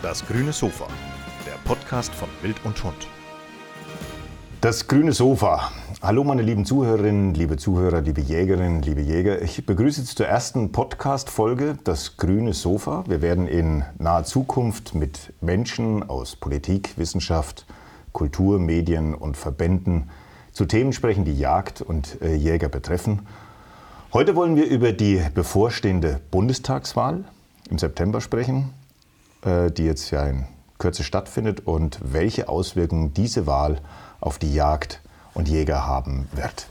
Das grüne Sofa, der Podcast von Wild und Hund. Das grüne Sofa. Hallo meine lieben Zuhörerinnen, liebe Zuhörer, liebe Jägerinnen, liebe Jäger. Ich begrüße Sie zur ersten Podcast-Folge Das grüne Sofa. Wir werden in naher Zukunft mit Menschen aus Politik, Wissenschaft, Kultur, Medien und Verbänden zu Themen sprechen, die Jagd und äh, Jäger betreffen. Heute wollen wir über die bevorstehende Bundestagswahl im September sprechen, die jetzt ja in Kürze stattfindet und welche Auswirkungen diese Wahl auf die Jagd und Jäger haben wird.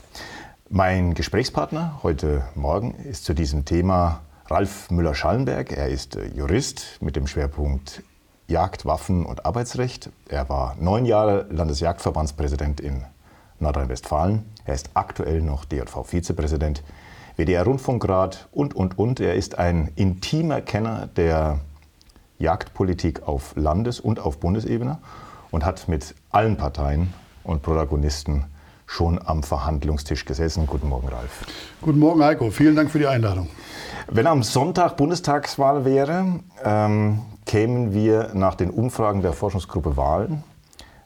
Mein Gesprächspartner heute Morgen ist zu diesem Thema Ralf Müller-Schallenberg. Er ist äh, Jurist mit dem Schwerpunkt Jagd, Waffen und Arbeitsrecht. Er war neun Jahre Landesjagdverbandspräsident in Nordrhein-Westfalen. Er ist aktuell noch DJV-Vizepräsident, WDR-Rundfunkrat und, und, und. Er ist ein intimer Kenner der Jagdpolitik auf Landes- und auf Bundesebene und hat mit allen Parteien und Protagonisten schon am Verhandlungstisch gesessen. Guten Morgen, Ralf. Guten Morgen, Heiko. Vielen Dank für die Einladung. Wenn am Sonntag Bundestagswahl wäre, ähm, kämen wir nach den Umfragen der Forschungsgruppe Wahlen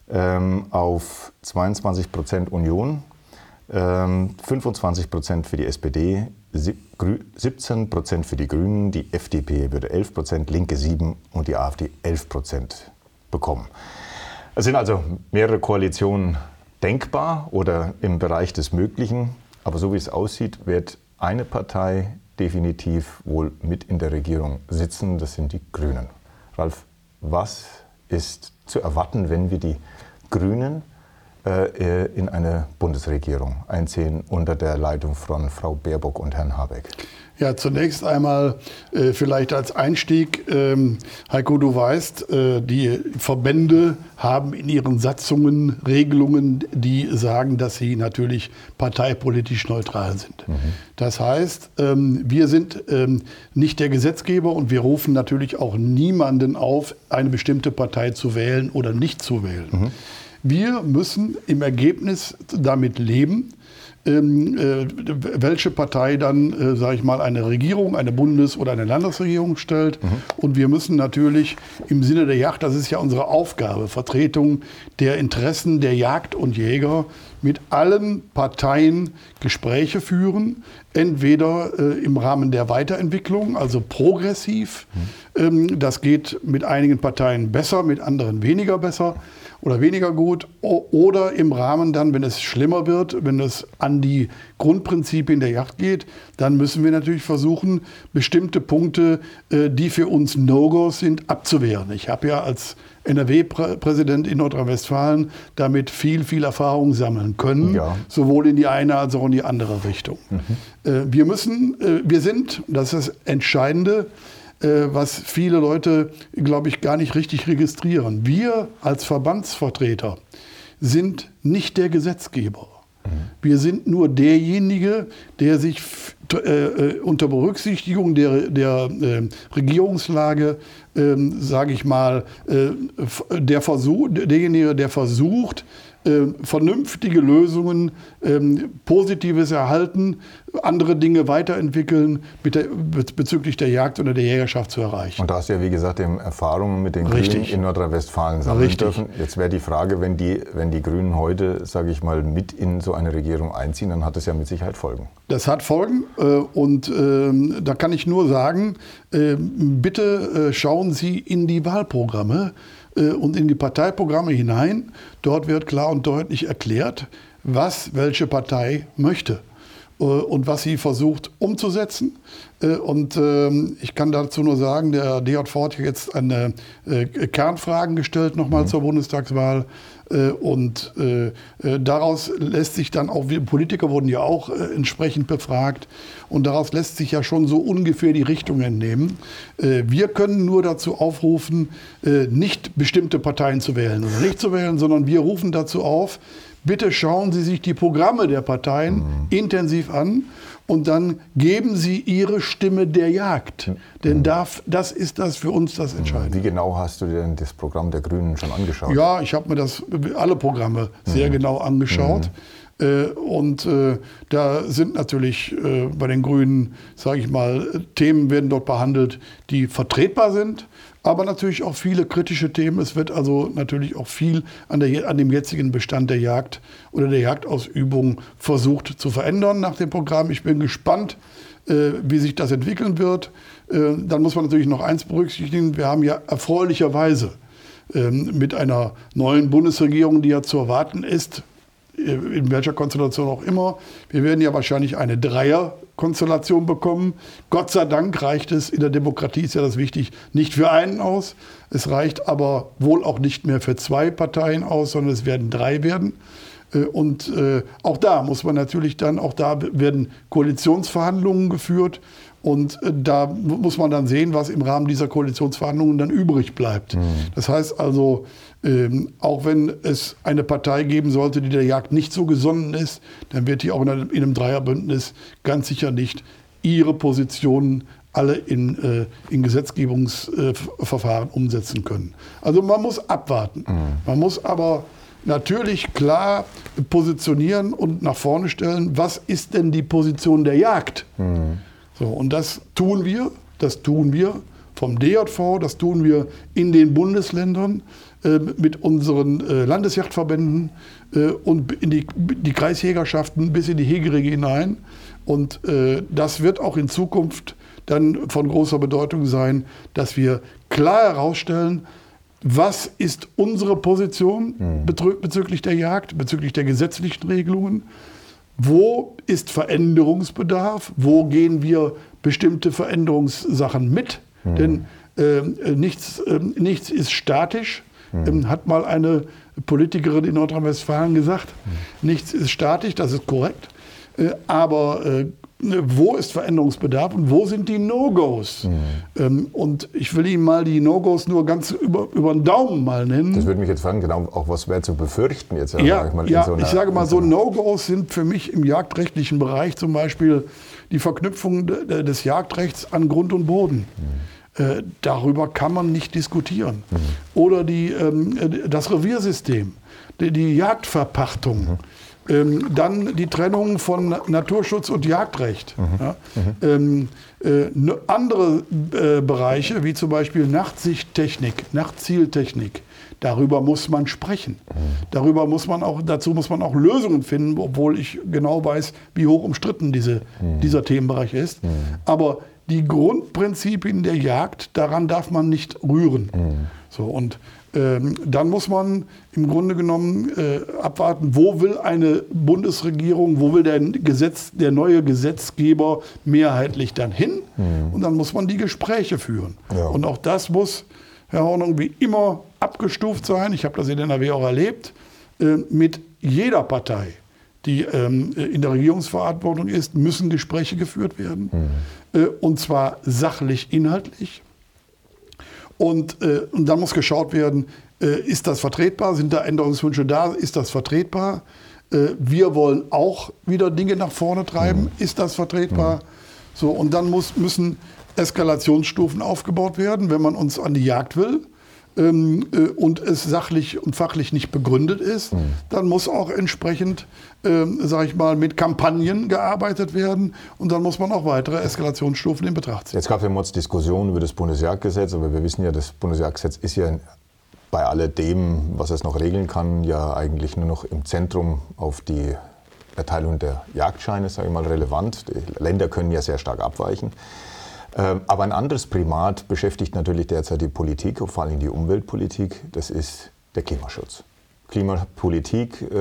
ähm, auf 22 Prozent Union, ähm, 25 Prozent für die SPD, 17 Prozent für die Grünen, die FDP würde 11 Prozent, Linke 7 und die AfD 11 Prozent bekommen. Es sind also mehrere Koalitionen denkbar oder im Bereich des Möglichen. Aber so wie es aussieht, wird eine Partei definitiv wohl mit in der Regierung sitzen. Das sind die Grünen. Ralf, was ist zu erwarten, wenn wir die Grünen äh, in eine Bundesregierung einziehen unter der Leitung von Frau Baerbock und Herrn Habeck? Ja, zunächst einmal äh, vielleicht als Einstieg, ähm, Heiko, du weißt, äh, die Verbände haben in ihren Satzungen Regelungen, die sagen, dass sie natürlich parteipolitisch neutral sind. Mhm. Das heißt, ähm, wir sind ähm, nicht der Gesetzgeber und wir rufen natürlich auch niemanden auf, eine bestimmte Partei zu wählen oder nicht zu wählen. Mhm. Wir müssen im Ergebnis damit leben, ähm, äh, welche Partei dann, äh, sage ich mal, eine Regierung, eine Bundes- oder eine Landesregierung stellt. Mhm. Und wir müssen natürlich im Sinne der Jagd, das ist ja unsere Aufgabe, Vertretung der Interessen der Jagd und Jäger mit allen Parteien Gespräche führen, entweder äh, im Rahmen der Weiterentwicklung, also progressiv. Mhm. Ähm, das geht mit einigen Parteien besser, mit anderen weniger besser oder weniger gut oder im Rahmen dann, wenn es schlimmer wird, wenn es an die Grundprinzipien der Yacht geht, dann müssen wir natürlich versuchen, bestimmte Punkte, äh, die für uns No-Gos sind, abzuwehren. Ich habe ja als NRW-Präsident in Nordrhein-Westfalen damit viel, viel Erfahrung sammeln können, ja. sowohl in die eine als auch in die andere Richtung. Mhm. Äh, wir müssen, äh, wir sind, das ist das Entscheidende, was viele Leute, glaube ich, gar nicht richtig registrieren. Wir als Verbandsvertreter sind nicht der Gesetzgeber. Mhm. Wir sind nur derjenige, der sich äh, äh, unter Berücksichtigung der, der äh, Regierungslage, äh, sage ich mal, äh, der Versuch, derjenige, der versucht, äh, vernünftige Lösungen, ähm, Positives erhalten, andere Dinge weiterentwickeln der, bezüglich der Jagd oder der Jägerschaft zu erreichen. Und da hast du ja, wie gesagt, Erfahrungen mit den Richtig. Grünen in Nordrhein-Westfalen sammeln Richtig. dürfen. Jetzt wäre die Frage, wenn die, wenn die Grünen heute, sage ich mal, mit in so eine Regierung einziehen, dann hat das ja mit Sicherheit Folgen. Das hat Folgen äh, und äh, da kann ich nur sagen, äh, bitte äh, schauen Sie in die Wahlprogramme und in die Parteiprogramme hinein. Dort wird klar und deutlich erklärt, was welche Partei möchte äh, und was sie versucht umzusetzen. Äh, und ähm, ich kann dazu nur sagen, der DJV hat jetzt eine Kernfragen gestellt nochmal mhm. zur Bundestagswahl. Äh, und äh, äh, daraus lässt sich dann auch, Politiker wurden ja auch entsprechend befragt, und daraus lässt sich ja schon so ungefähr die Richtung entnehmen. Wir können nur dazu aufrufen, nicht bestimmte Parteien zu wählen oder nicht zu wählen, sondern wir rufen dazu auf, bitte schauen Sie sich die Programme der Parteien mhm. intensiv an und dann geben Sie Ihre Stimme der Jagd. Denn mhm. darf, das ist das für uns das Entscheidende. Wie genau hast du dir denn das Programm der Grünen schon angeschaut? Ja, ich habe mir das alle Programme sehr mhm. genau angeschaut. Äh, und äh, da sind natürlich äh, bei den Grünen, sage ich mal, Themen werden dort behandelt, die vertretbar sind, aber natürlich auch viele kritische Themen. Es wird also natürlich auch viel an, der, an dem jetzigen Bestand der Jagd oder der Jagdausübung versucht zu verändern nach dem Programm. Ich bin gespannt, wie sich das entwickeln wird. Dann muss man natürlich noch eins berücksichtigen. Wir haben ja erfreulicherweise ähm, mit einer neuen Bundesregierung, die ja zu erwarten ist, äh, in welcher Konstellation auch immer. Wir werden ja wahrscheinlich eine Dreierkonstellation bekommen. Gott sei Dank reicht es, in der Demokratie ist ja das wichtig, nicht für einen aus. Es reicht aber wohl auch nicht mehr für zwei Parteien aus, sondern es werden drei werden. Äh, und äh, auch da muss man natürlich dann, auch da werden Koalitionsverhandlungen geführt. Und da muss man dann sehen, was im Rahmen dieser Koalitionsverhandlungen dann übrig bleibt. Mhm. Das heißt also, ähm, auch wenn es eine Partei geben sollte, die der Jagd nicht so gesonnen ist, dann wird die auch in einem, in einem Dreierbündnis ganz sicher nicht ihre Positionen alle in, äh, in Gesetzgebungsverfahren äh, umsetzen können. Also man muss abwarten. Mhm. Man muss aber natürlich klar positionieren und nach vorne stellen, was ist denn die Position der Jagd? Mhm. So, und das tun wir, das tun wir vom DJV, das tun wir in den Bundesländern. Äh, mit unseren äh, Landesjachtverbänden äh, und in die, die Kreisjägerschaften bis in die Hegerege hinein. Und das wird auch in Zukunft dann von großer Bedeutung sein, dass wir klar herausstellen, was ist unsere Position mhm. bezüglich der Jagd, bezüglich der gesetzlichen Regelungen, wo ist Veränderungsbedarf, wo gehen wir bestimmte Veränderungssachen mit, mhm. denn äh, nichts, äh, nichts ist statisch, mhm. hat mal eine Politikerin in Nordrhein-Westfalen gesagt. Mhm. Nichts ist statisch, das ist korrekt. Äh, aber äh, wo ist Veränderungsbedarf und wo sind die No-Gos? Mhm. Ähm, und ich will Ihnen mal die No-Gos nur ganz über, über den Daumen mal nennen. Das würde mich jetzt fragen, genau, auch was wäre zu befürchten jetzt? Ja, sag ich, ja so ich sage mal so, No-Gos sind für mich im jagdrechtlichen Bereich zum Beispiel die Verknüpfung des Jagdrechts an Grund und Boden. Mhm. Äh, darüber kann man nicht diskutieren. Mhm. Oder die, ähm, das Reviersystem, die, die Jagdverpachtung. Ähm, dann die Trennung von Naturschutz und Jagdrecht. Mhm. Ja. Mhm. Ähm, äh, andere äh, Bereiche, wie zum Beispiel Nachtsichttechnik, Nachtzieltechnik, darüber muss man sprechen. Mhm. Darüber muss man auch, dazu muss man auch Lösungen finden, obwohl ich genau weiß, wie hoch umstritten diese, mhm. dieser Themenbereich ist. Aber die Grundprinzipien der Jagd, daran darf man nicht rühren. So, und ähm, dann muss man im Grunde genommen äh, abwarten, wo will eine Bundesregierung, wo will der, Gesetz, der neue Gesetzgeber mehrheitlich dann hin? Mhm. Und dann muss man die Gespräche führen. Ja. Und auch das muss, Herr Hornung, wie immer abgestuft sein. Ich habe das in NRW auch erlebt, äh, mit jeder Partei die ähm, in der Regierungsverantwortung ist, müssen Gespräche geführt werden. Mhm. Äh, und zwar sachlich, inhaltlich. Und, äh, und dann muss geschaut werden, äh, ist das vertretbar? Sind da Änderungswünsche da? Ist das vertretbar? Äh, wir wollen auch wieder Dinge nach vorne treiben. Mhm. Ist das vertretbar? Mhm. So, und dann muss, müssen Eskalationsstufen aufgebaut werden, wenn man uns an die Jagd will ähm, äh, und es sachlich und fachlich nicht begründet ist, mhm. dann muss auch entsprechend, ähm, sage ich mal, mit Kampagnen gearbeitet werden und dann muss man auch weitere Eskalationsstufen in Betracht ziehen. Jetzt gab es ja Mods Diskussionen über das Bundesjagdgesetz, aber wir wissen ja, das Bundesjagdgesetz ist ja bei alledem, was es noch regeln kann, ja eigentlich nur noch im Zentrum auf die Erteilung der Jagdscheine, sage ich mal, relevant. Die Länder können ja sehr stark abweichen. Ähm, aber ein anderes Primat beschäftigt natürlich derzeit die Politik, vor allem die Umweltpolitik, das ist der Klimaschutz. Klimapolitik äh,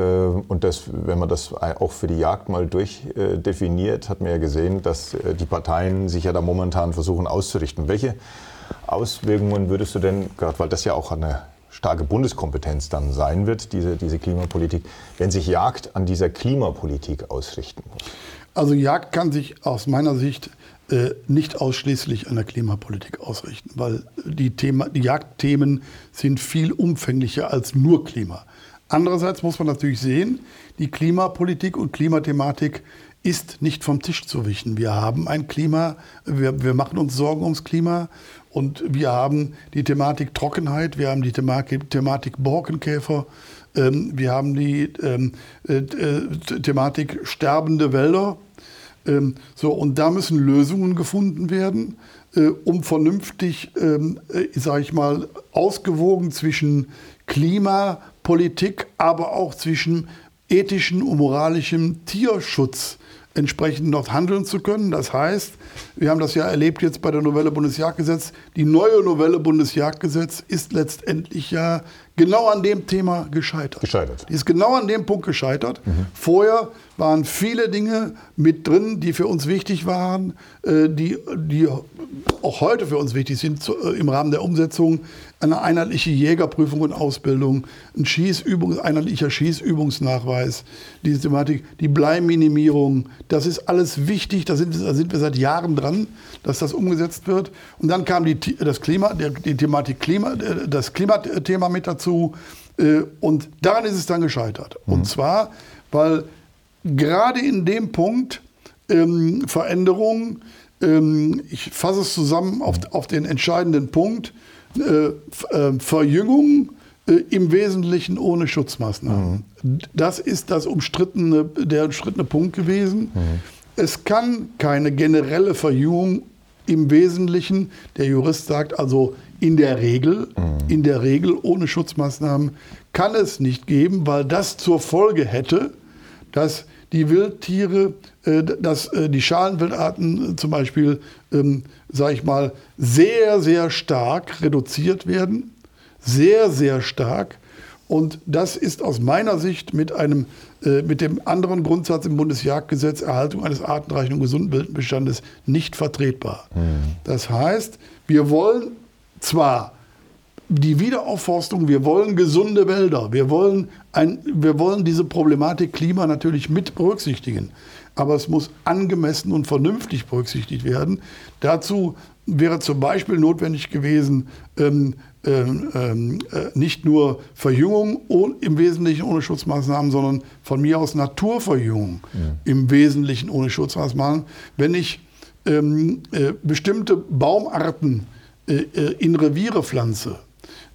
und das, wenn man das auch für die Jagd mal durchdefiniert, hat man ja gesehen, dass äh, die Parteien sich ja da momentan versuchen auszurichten. Welche Auswirkungen würdest du denn, gerade weil das ja auch eine starke Bundeskompetenz dann sein wird, diese, diese Klimapolitik, wenn sich Jagd an dieser Klimapolitik ausrichten muss? Also Jagd kann sich aus meiner Sicht äh, nicht ausschließlich an der Klimapolitik ausrichten, weil die, Thema, die Jagdthemen sind viel umfänglicher als nur Klima. Andererseits muss man natürlich sehen, die Klimapolitik und Klimathematik ist nicht vom Tisch zu wischen. Wir haben ein Klima, wir, wir machen uns Sorgen ums Klima und wir haben die Thematik Trockenheit, wir haben die Thematik, Thematik Borkenkäfer, Ähm, wir haben die ähm, äh, äh, Thematik sterbende Wälder. Ähm, so, und da müssen Lösungen gefunden werden, äh, um vernünftig, ähm, äh, sage ich mal, ausgewogen zwischen Klimapolitik, aber auch zwischen ethischen und moralischem Tierschutz entsprechend noch handeln zu können. Das heißt, wir haben das ja erlebt jetzt bei der Novelle Bundesjagdgesetz. Die neue Novelle Bundesjagdgesetz ist letztendlich ja genau an dem Thema gescheitert. Gescheitert. Die ist genau an dem Punkt gescheitert. Mhm. Vorher waren viele Dinge mit drin, die für uns wichtig waren, äh, die, die auch heute für uns wichtig sind äh, im Rahmen der Umsetzung. Eine einheitliche Jägerprüfung und Ausbildung, ein Schießübung, einheitlicher Schießübungsnachweis, diese Thematik, die Bleiminimierung, das ist alles wichtig, da sind, da sind wir seit Jahren dran, dass das umgesetzt wird. Und dann kam die, das Klima, die Thematik Klima, äh, das Klimathema mit dazu. Und daran ist es dann gescheitert. Mhm. Und zwar, weil gerade in dem Punkt ähm, Veränderung, ähm, ich fasse es zusammen auf, auf den entscheidenden Punkt, äh, äh, Verjüngung äh, im Wesentlichen ohne Schutzmaßnahmen. Mhm. Das ist das umstrittene, der umstrittene Punkt gewesen. Mhm. Es kann keine generelle Verjüngung im Wesentlichen, der Jurist sagt also in der Regel, mhm. in der Regel ohne Schutzmaßnahmen kann es nicht geben, weil das zur Folge hätte, dass die Wildtiere, äh, dass äh, die Schalenwildarten zum Beispiel, ähm, sage ich mal, sehr, sehr stark reduziert werden. Sehr, sehr stark. Und das ist aus meiner Sicht mit, einem, äh, mit dem anderen Grundsatz im Bundesjagdgesetz Erhaltung eines artenreichen und gesunden Wildbestandes nicht vertretbar. Mhm. Das heißt, wir wollen zwar die Wiederaufforstung, wir wollen gesunde Wälder, wir wollen, ein, wir wollen diese Problematik Klima natürlich mit berücksichtigen. Aber es muss angemessen und vernünftig berücksichtigt werden. Dazu wäre zum Beispiel notwendig gewesen, ähm, ähm, ähm äh, nicht nur Verjüngung im Wesentlichen ohne Schutzmaßnahmen, sondern von mir aus Naturverjüngung ja. im Wesentlichen ohne Schutzmaßnahmen. Wenn ich ähm, äh, bestimmte Baumarten äh, äh in Reviere pflanze,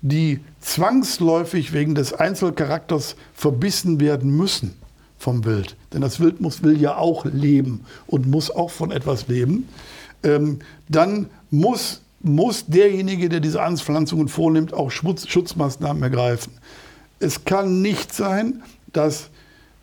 die zwangsläufig wegen des Einzelcharakters verbissen werden müssen vom Wild. Denn das Wild muss, will ja auch leben und muss auch von etwas leben. Ähm, dann muss, muss derjenige, der diese Anpflanzungen vornimmt, auch Schutz, Schutzmaßnahmen ergreifen. Es kann nicht sein, dass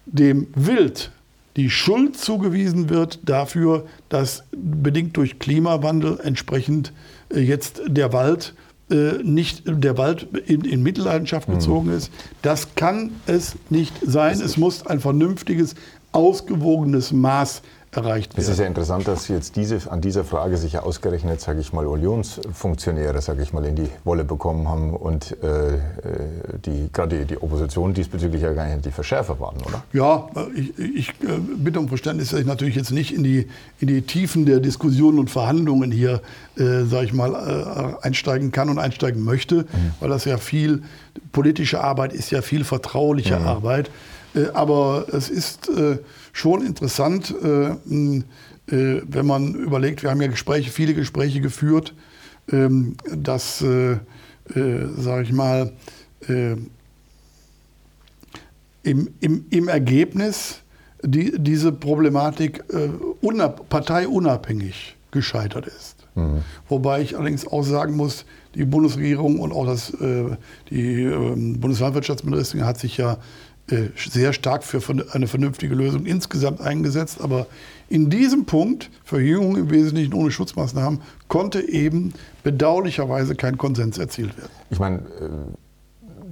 dem Wild die Schuld zugewiesen wird dafür, dass bedingt durch Klimawandel entsprechend äh, jetzt der Wald äh, nicht der Wald in, in Mitleidenschaft hm. gezogen mhm. ist. Das kann es nicht sein. Es muss ein vernünftiges, ausgewogenes Maß erreicht werden. Es ist ja interessant, dass jetzt diese, an dieser Frage sich ja ausgerechnet, sage ich mal, Unionsfunktionäre, sage ich mal, in die Wolle bekommen haben und äh, die, gerade die, die, Opposition diesbezüglich ja gar nicht die Verschärfer waren, oder? Ja, ich, ich äh, bitte um Verständnis, dass ich natürlich jetzt nicht in die, in die Tiefen der Diskussionen und Verhandlungen hier, äh, sage ich mal, äh, einsteigen kann und einsteigen möchte, mhm. weil das ja viel, politische Arbeit ist ja viel vertrauliche mhm. Arbeit. Äh, aber es ist äh, schon interessant, äh, wenn man überlegt, wir haben ja Gespräche, viele Gespräche geführt, ähm, dass, sage ich mal, im, im, im Ergebnis die, diese Problematik parteiunabhängig gescheitert ist. Mhm. Wobei ich allerdings auch sagen muss, die Bundesregierung und auch das, die ähm, Bundeslandwirtschaftsministerin hat sich ja äh, sehr stark für eine vernünftige Lösung insgesamt eingesetzt. Aber in diesem Punkt, Verjüngung im Wesentlichen ohne Schutzmaßnahmen, konnte eben bedauerlicherweise kein Konsens erzielt werden. Ich meine, äh,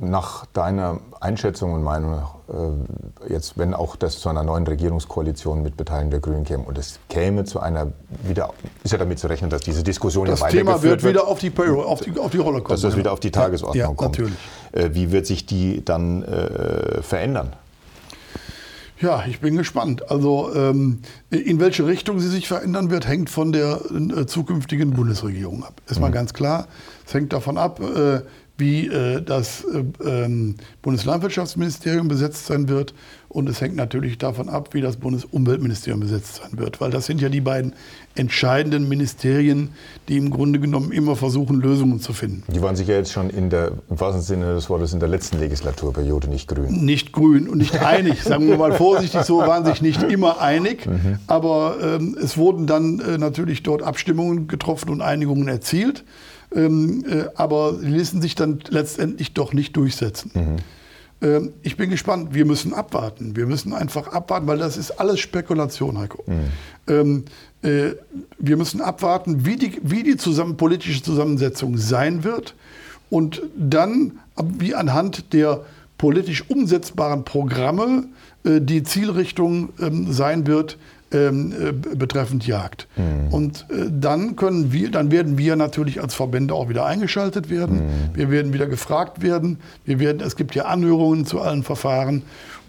nach deiner Einschätzung und Meinung, äh, jetzt wenn auch das zu einer neuen Regierungskoalition mit Beteiligung der Grünen käme und es käme zu einer wieder, ist ja damit zu rechnen, dass diese Diskussion das ja weitergeführt Thema wird, wird wieder auf die, auf die, auf die Rolle kommen. Dass das wieder auf die Tagesordnung ja, kommt. Natürlich. Äh, wie wird sich die dann äh, verändern? Ja, ich bin gespannt. Also ähm, in welche Richtung sie sich verändern wird, hängt von der äh, zukünftigen Bundesregierung ab. Ist mhm. mal ganz klar. Es hängt davon ab, äh, wie äh, das äh, ähm, Bundeslandwirtschaftsministerium besetzt sein wird. Und es hängt natürlich davon ab, wie das Bundesumweltministerium besetzt sein wird. Weil das sind ja die beiden entscheidenden Ministerien, die im Grunde genommen immer versuchen, Lösungen zu finden. Die waren sich ja jetzt schon in der, im wahrsten Sinne des Wortes, in der letzten Legislaturperiode nicht grün. Nicht grün und nicht einig, sagen wir mal vorsichtig so, waren sich nicht immer einig. Mhm. Aber ähm, es wurden dann äh, natürlich dort Abstimmungen getroffen und Einigungen erzielt. Ähm, äh, aber sie ließen sich dann letztendlich doch nicht durchsetzen. Mhm. Ähm, ich bin gespannt. Wir müssen abwarten. Wir müssen einfach abwarten, weil das ist alles Spekulation, Heiko. Mhm. Ähm, äh, wir müssen abwarten, wie die, wie die zusammen, politische Zusammensetzung sein wird und dann, wie anhand der politisch umsetzbaren Programme äh, die Zielrichtung ähm, sein wird, ähm, äh, betreffend Jagd. Mhm. Und äh, dann können wir, dann werden wir natürlich als Verbände auch wieder eingeschaltet werden. Mhm. Wir werden wieder gefragt werden. Wir werden, es gibt ja Anhörungen zu allen Verfahren.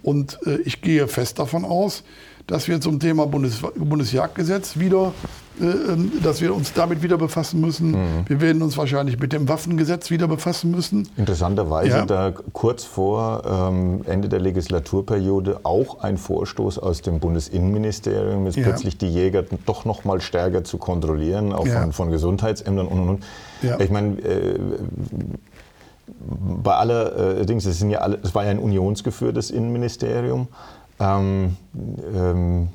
Und äh, ich gehe fest davon aus, dass wir zum Thema Bundes, Bundesjagdgesetz wieder äh, ähm, dass wir uns damit wieder befassen müssen. Mhm. Wir werden uns wahrscheinlich mit dem Waffengesetz wieder befassen müssen. Interessanterweise ja. da kurz vor ähm, Ende der Legislaturperiode auch ein Vorstoß aus dem Bundesinnenministerium, jetzt ja. plötzlich die Jäger doch noch mal stärker zu kontrollieren, auch ja. von, von, Gesundheitsämtern und und und. Ich meine, äh, bei aller äh, Dings, es, sind ja alle, es war ja ein unionsgeführtes Innenministerium. Ähm, ähm,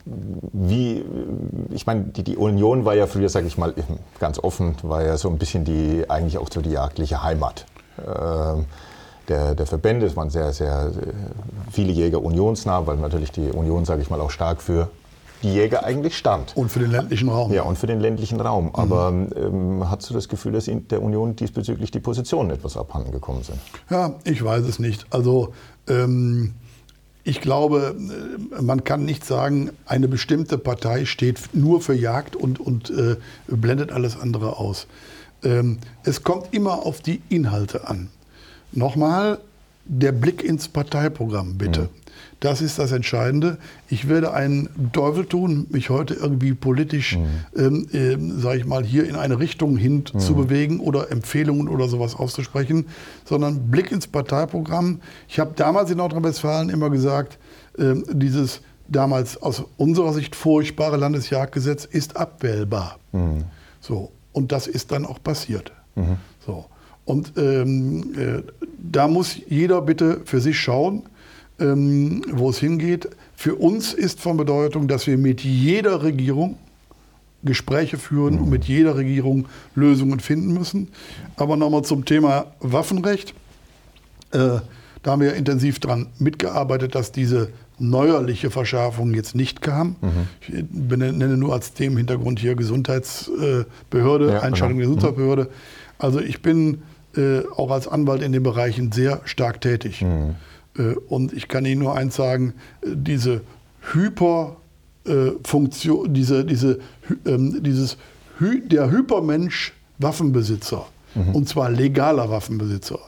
wie, ich meine, die, die, Union war ja früher, sage ich mal, ganz offen, war ja so ein bisschen die, eigentlich auch so die jagdliche Heimat ähm, der, der Verbände. Es waren sehr, sehr viele Jäger unionsnah, weil natürlich die Union, sage ich mal, auch stark für die Jäger eigentlich stand. Und für den ländlichen Raum. Ja, und für den ländlichen Raum. Mhm. Aber ähm, hast du das Gefühl, dass der Union diesbezüglich die Positionen etwas abhanden gekommen sind? Ja, ich weiß es nicht. Also ähm, ich glaube, man kann nicht sagen, eine bestimmte Partei steht nur für Jagd und, und äh, blendet alles andere aus. Ähm, es kommt immer auf die Inhalte an. Nochmal der Blick ins Parteiprogramm, bitte. Mhm. Das ist das Entscheidende. Ich werde einen Teufel tun, mich heute irgendwie politisch, mhm. ähm, äh, sage ich mal, hier in eine Richtung hin mhm. zu bewegen oder Empfehlungen oder sowas auszusprechen, sondern Blick ins Parteiprogramm. Ich habe damals in Nordrhein-Westfalen immer gesagt, äh, dieses damals aus unserer Sicht furchtbare Landesjagdgesetz ist abwählbar. Mhm. So, und das ist dann auch passiert. Mhm. So. Und ähm, äh, da muss jeder bitte für sich schauen, ähm, wo es hingeht. Für uns ist von Bedeutung, dass wir mit jeder Regierung Gespräche führen und mit jeder Regierung Lösungen finden müssen. Aber nochmal zum Thema Waffenrecht. Äh, da haben wir intensiv daran mitgearbeitet, dass diese neuerliche Verschärfung jetzt nicht kam. Mhm. Ich nenne nur als Themenhintergrund hier Gesundheitsbehörde, ja, Einschaltung der genau. Gesundheitsbehörde. Also ich bin äh, auch als Anwalt in den Bereichen sehr stark tätig. Mhm. Äh, und ich kann Ihnen nur eins sagen, äh, diese Hyperfunktion, diese, diese, ähm, dieses, der Hypermensch Waffenbesitzer, mhm. und zwar legaler Waffenbesitzer,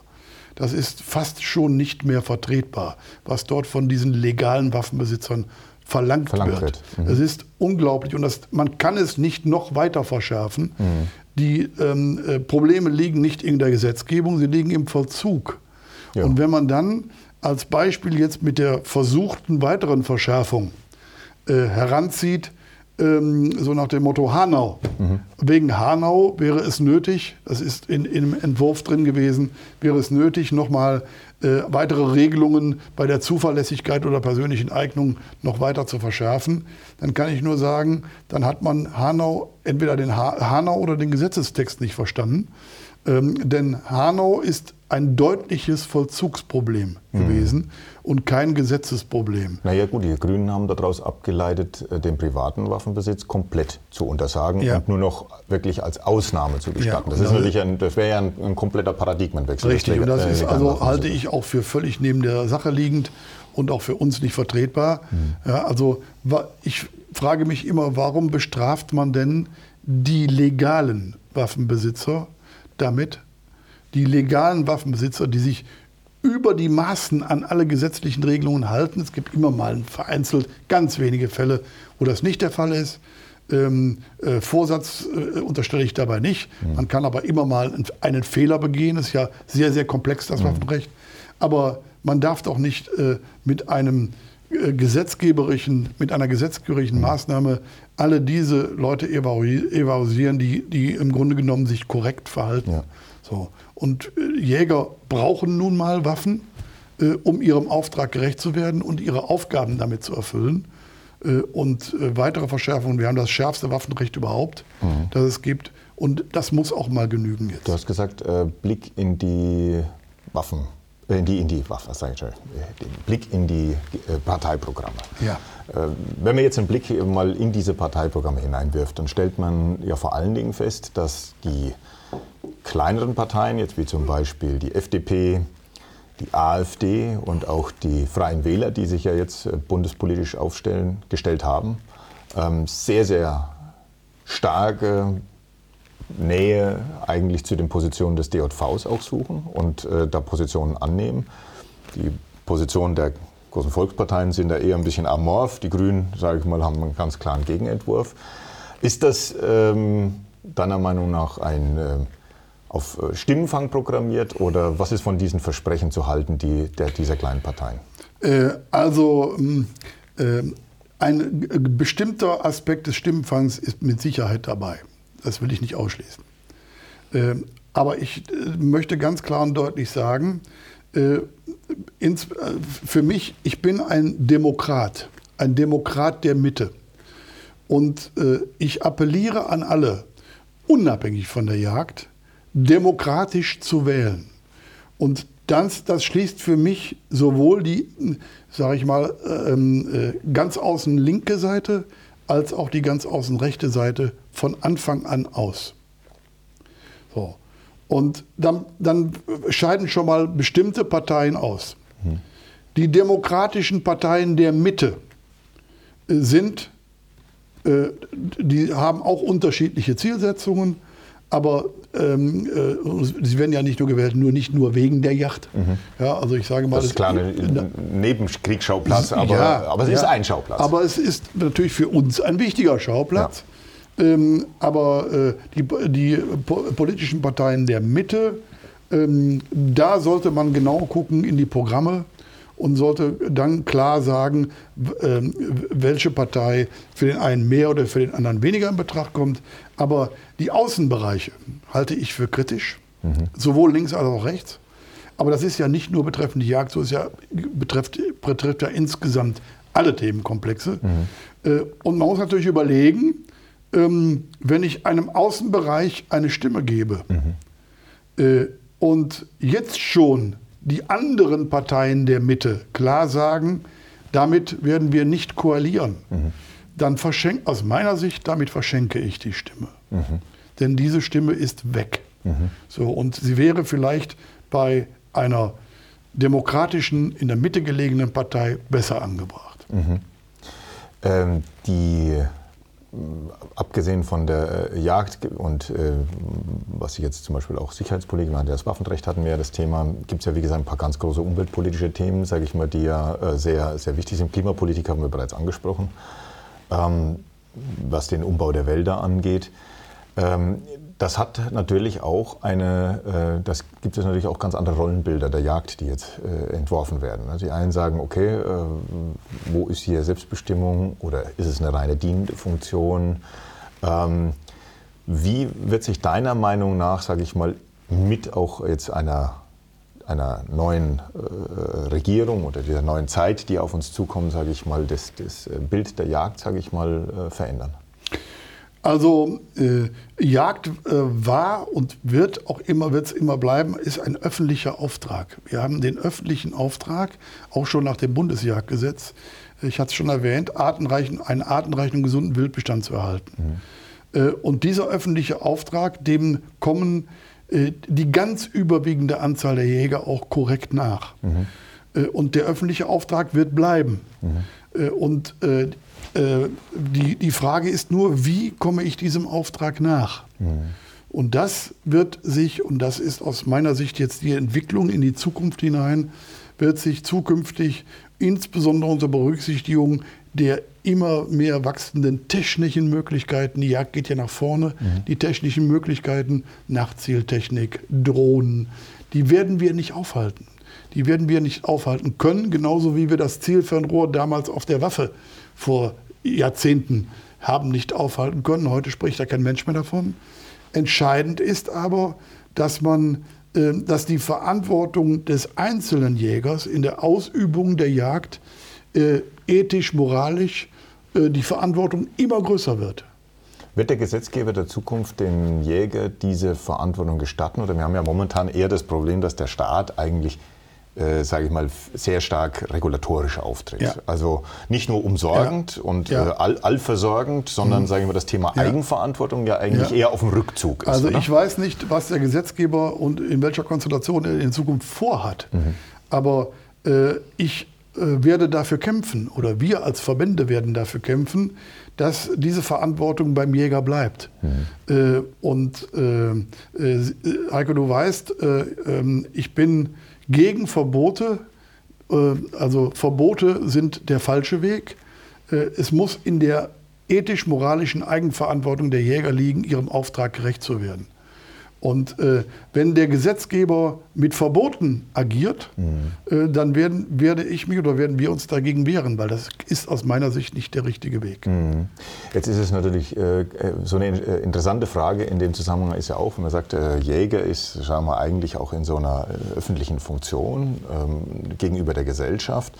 das ist fast schon nicht mehr vertretbar, was dort von diesen legalen Waffenbesitzern verlangt, verlangt wird. wird. Mhm. Es ist unglaublich und das, man kann es nicht noch weiter verschärfen. Mhm. Die ähm, äh, Probleme liegen nicht in der Gesetzgebung, sie liegen im Vollzug. Ja. Und wenn man dann als Beispiel jetzt mit der versuchten weiteren Verschärfung äh, heranzieht, ähm, so nach dem Motto Hanau. Mhm. Wegen Hanau wäre es nötig, das ist in, im Entwurf drin gewesen, wäre es nötig, nochmal äh, weitere Regelungen bei der Zuverlässigkeit oder persönlichen Eignung noch weiter zu verschärfen. Dann kann ich nur sagen, dann hat man Hanau, entweder den ha Hanau oder den Gesetzestext nicht verstanden. Ähm, denn Hanau ist ein deutliches Vollzugsproblem mhm. gewesen und kein Gesetzesproblem. Naja gut, die Grünen haben daraus abgeleitet, äh, den privaten Waffenbesitz komplett zu untersagen ja. und nur noch wirklich als Ausnahme zu gestatten. Ja, das, ist natürlich ein, das wäre ja ein, ein, kompletter Paradigmenwechsel. Richtig, und das ist also halte ich auch für völlig neben der Sache liegend und auch für uns nicht vertretbar. Mhm. Ja, also ich frage mich immer, warum bestraft man denn die legalen Waffenbesitzer damit, die legalen Waffenbesitzer, die sich über die Maßen an alle gesetzlichen Regelungen halten. Es gibt immer mal vereinzelt ganz wenige Fälle, wo das nicht der Fall ist. Ähm, äh, Vorsatz äh, unterstelle ich dabei nicht. Mhm. Man kann aber immer mal einen Fehler begehen. Das ist ja sehr, sehr komplex, das mhm. Waffenrecht. Aber man darf doch nicht äh, mit einem äh, gesetzgeberischen, mit einer gesetzgeberischen mhm. Maßnahme alle diese Leute evaluieren, die, die im Grunde genommen sich korrekt verhalten. Ja. So. Und äh, Jäger brauchen nun mal Waffen, äh, um ihrem Auftrag gerecht zu werden und ihre Aufgaben damit zu erfüllen. Äh, und weitere Verschärfungen. Wir haben das schärfste Waffenrecht überhaupt, mhm. das es gibt. Und das muss auch mal genügen jetzt. Du hast gesagt, äh, Blick in die Waffen, in die, in die Waffe, sag ich schon, den Blick in die Parteiprogramme. Ja. Wenn man jetzt einen Blick mal in diese Parteiprogramme hineinwirft, dann stellt man ja vor allen Dingen fest, dass die kleineren Parteien, jetzt wie zum Beispiel die FDP, die AfD und auch die Freien Wähler, die sich ja jetzt äh, bundespolitisch aufstellen, gestellt haben, ähm, sehr, sehr starke Nähe eigentlich zu den Positionen des DJVs auch suchen und äh, da Positionen annehmen. Die Positionen der großen Volksparteien sind da eher ein bisschen amorph. Die Grünen, sage ich mal, haben einen ganz klaren Gegenentwurf. Ist das ähm, deiner Meinung nach ein äh, auf äh, Stimmenfang programmiert oder was ist von diesen Versprechen zu halten, die, der, dieser kleinen Parteien? Äh, also hm, äh, ein bestimmter Aspekt des Stimmenfangs ist mit Sicherheit dabei. Das will ich nicht ausschließen. Äh, aber ich äh, möchte ganz klar und deutlich sagen, äh, ins, für mich, ich bin ein Demokrat, ein Demokrat der Mitte. Und ich appelliere an alle, unabhängig von der Jagd, demokratisch zu wählen. Und das, das schließt für mich sowohl die, sage ich mal, ähm, äh, ganz außen linke Seite als auch die ganz außen rechte Seite von Anfang an aus. So. Und dann, dann scheiden schon mal bestimmte Parteien aus. Hm. Die demokratischen Parteien der Mitte äh, sind, äh, die haben auch unterschiedliche Zielsetzungen, aber ähm, äh, sie werden ja nicht nur gewählt, nur nicht nur wegen der Yacht. Mhm. Ja, also ich sage mal, das ist klar ein Nebenkriegsschauplatz, aber, ja, aber es ja, ist ein Schauplatz. Aber es ist natürlich für uns ein wichtiger Schauplatz. Ja. Ähm, aber äh, die, die politischen Parteien der Mitte, ähm, da sollte man genau gucken in die Programme und sollte dann klar sagen, ähm, welche Partei für den einen mehr oder für den anderen weniger in Betracht kommt. Aber die Außenbereiche halte ich für kritisch, mhm. sowohl links als auch rechts. Aber das ist ja nicht nur betreffend die Jagd, so ist ja betrifft, betrifft ja insgesamt alle Themenkomplexe. Mhm. Äh, und man muss natürlich überlegen, ähm, wenn ich einem Außenbereich eine Stimme gebe mhm. Äh, und jetzt schon die anderen Parteien der Mitte klar sagen, damit werden wir nicht koalieren, mhm. dann verschenke, aus meiner Sicht, damit verschenke ich die Stimme. Mhm. Denn diese Stimme ist weg. Mhm. So, und sie wäre vielleicht bei einer demokratischen, in der Mitte gelegenen Partei besser angebracht. Mhm. Ähm, die abgesehen von der äh, Jagd und äh, was ich jetzt zum Beispiel auch Sicherheitspolitik, das Waffenrecht hatten wir ja das Thema, gibt es ja wie gesagt ein paar ganz große umweltpolitische Themen, sage ich mal, die ja äh, sehr, sehr wichtig sind. Klimapolitik haben wir bereits angesprochen, ähm, was den Umbau der Wälder angeht. Ähm, das hat natürlich auch eine, äh, das gibt es natürlich auch ganz andere Rollenbilder der Jagd, die jetzt äh, entworfen werden. Also die einen sagen, okay, äh, wo ist hier Selbstbestimmung oder ist es eine reine dienende Funktion? Ähm, wie wird sich deiner Meinung nach, sage ich mal, mit auch jetzt einer, einer neuen Regierung oder dieser neuen Zeit, die auf uns zukommt, sage ich mal, das, das Bild der Jagd, sage ich mal, verändern? Also äh, Jagd äh, war und wird auch immer, wird es immer bleiben, ist ein öffentlicher Auftrag. Wir haben den öffentlichen Auftrag, auch schon nach dem Bundesjagdgesetz, ich hatte es schon erwähnt, artenreichen, einen artenreichen und gesunden Wildbestand zu erhalten. Mhm. Äh, und dieser öffentliche Auftrag, dem kommen äh, die ganz überwiegende Anzahl der Jäger auch korrekt nach. Mhm. Äh, und der öffentliche Auftrag wird bleiben. Mhm. Äh, und äh, die, die Frage ist nur, wie komme ich diesem Auftrag nach? Mhm. Und das wird sich, und das ist aus meiner Sicht jetzt die Entwicklung in die Zukunft hinein, wird sich zukünftig insbesondere unter Berücksichtigung der immer mehr wachsenden technischen Möglichkeiten. Die Jagd geht ja nach vorne. Mhm. Die technischen Möglichkeiten, Nachzieltechnik, Drohnen, die werden wir nicht aufhalten. Die werden wir nicht aufhalten können, genauso wie wir das Zielfernrohr damals auf der Waffe vor Jahrzehnten haben nicht aufhalten können. Heute spricht da kein Mensch mehr davon. Entscheidend ist aber, dass man äh, dass die Verantwortung des einzelnen Jägers in der Ausübung der Jagd äh, ethisch, moralisch äh, die Verantwortung immer größer wird. Wird der Gesetzgeber der Zukunft den Jäger diese Verantwortung gestatten? Oder wir haben ja momentan eher das Problem, dass der Staat eigentlich äh, sage ich mal, sehr stark regulatorisch auftritt. Ja. Also nicht nur umsorgend ja. und ja. Äh, all, allversorgend, sondern, mhm. sage ich mal, das Thema Eigenverantwortung ja eigentlich eher auf dem Rückzug ist. Also oder? ich weiß nicht, was der Gesetzgeber und in welcher Konstellation er in Zukunft vorhat. Mhm. Aber äh, ich äh, werde dafür kämpfen oder wir als Verbände werden dafür kämpfen, dass diese Verantwortung beim Jäger bleibt. Mhm. Und äh, Heiko, du weißt, ähm, ich bin gegen Verbote. Äh, also Verbote sind der falsche Weg. Äh, es muss in der ethisch-moralischen Eigenverantwortung der Jäger liegen, ihrem Auftrag gerecht zu werden. Und äh, wenn der Gesetzgeber mit Verboten agiert, mhm. äh, dann werden, werde ich mich oder werden wir uns dagegen wehren, weil das ist aus meiner Sicht nicht der richtige Weg. Mhm. Jetzt ist es natürlich äh, so eine äh, interessante Frage in dem Zusammenhang ist ja auch, wenn man sagt, äh, Jäger ist, sagen wir eigentlich auch in so einer äh, öffentlichen Funktion ähm, gegenüber der Gesellschaft.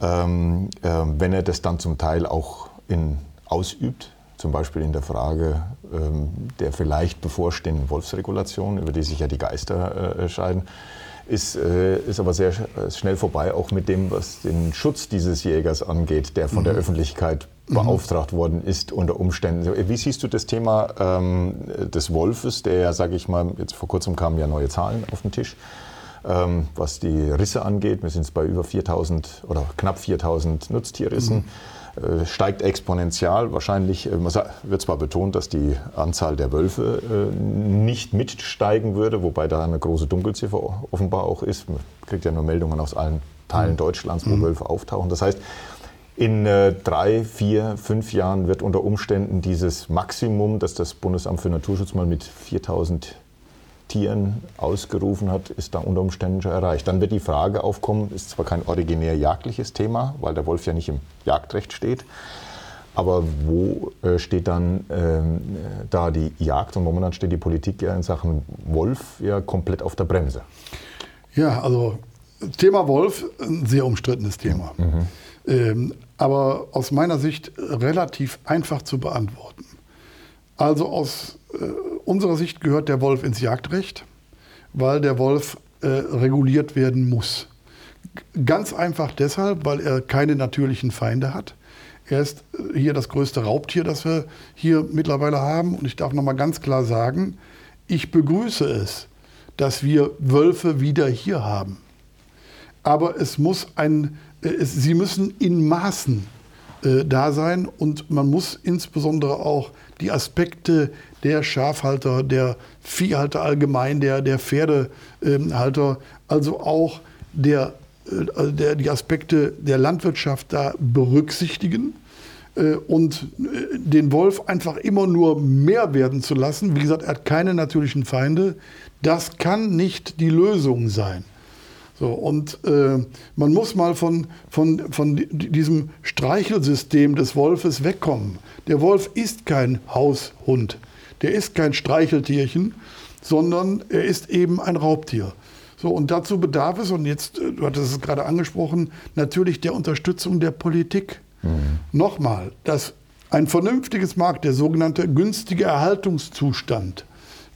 Ähm, wenn er das dann zum Teil auch in, ausübt, zum Beispiel in der Frage ähm, der vielleicht bevorstehenden Wolfsregulation, über die sich ja die Geister äh, scheiden, ist, äh, ist aber sehr schnell vorbei, auch mit dem, was den Schutz dieses Jägers angeht, der von mhm. der Öffentlichkeit mhm. beauftragt mhm. worden ist unter Umständen. Wie siehst du das Thema ähm, des Wolfes, der ja, sage ich mal, jetzt vor kurzem kamen ja neue Zahlen auf den Tisch, ähm, was die Risse angeht. Wir sind jetzt bei über 4000 oder knapp 4000 Nutztierrissen. Mhm. Äh, steigt exponentiell. Wahrscheinlich äh, wird zwar betont, dass die Anzahl der Wölfe äh, nicht mitsteigen würde, wobei da eine große Dunkelziffer offenbar auch ist. Man kriegt ja nur Meldungen aus allen Teilen mhm. Deutschlands, wo mhm. Wölfe auftauchen. Das heißt, in drei, vier, fünf Jahren wird unter Umständen dieses Maximum, das das Bundesamt für Naturschutz mal mit 4000 Tieren ausgerufen hat, ist da unter Umständen schon erreicht. Dann wird die Frage aufkommen, ist zwar kein originär jagdliches Thema, weil der Wolf ja nicht im Jagdrecht steht, aber wo äh, steht dann ähm, da die Jagd und momentan steht die Politik ja in Sachen Wolf ja komplett auf der Bremse? Ja, also Thema Wolf, ein sehr umstrittenes Thema. Mhm. Ähm, aber aus meiner Sicht relativ einfach zu beantworten. Also aus äh, unserer Sicht gehört der Wolf ins Jagdrecht, weil der Wolf äh, reguliert werden muss. Ganz einfach deshalb, weil er keine natürlichen Feinde hat. Er ist äh, hier das größte Raubtier, das wir hier mittlerweile haben. Und ich darf noch mal ganz klar sagen, ich begrüße es, dass wir Wölfe wieder hier haben. Aber es muss ein, äh, es, sie müssen in Maßen äh, da sein und man muss insbesondere auch die Aspekte der Schafhalter, der Viehhalter allgemein, der, der Pferdehalter, also auch der, äh, der, die Aspekte der Landwirtschaft da berücksichtigen äh, und äh, den Wolf einfach immer nur mehr werden zu lassen. Wie gesagt, er hat keine natürlichen Feinde. Das kann nicht die Lösung sein. So, und äh, man muss mal von, von, von diesem Streichelsystem des Wolfes wegkommen. Der Wolf ist kein Haushund, der ist kein Streicheltierchen, sondern er ist eben ein Raubtier. So, und dazu bedarf es, und jetzt, äh, du hattest es gerade angesprochen, natürlich der Unterstützung der Politik. Mhm. Nochmal, dass ein vernünftiges Markt, der sogenannte günstige Erhaltungszustand,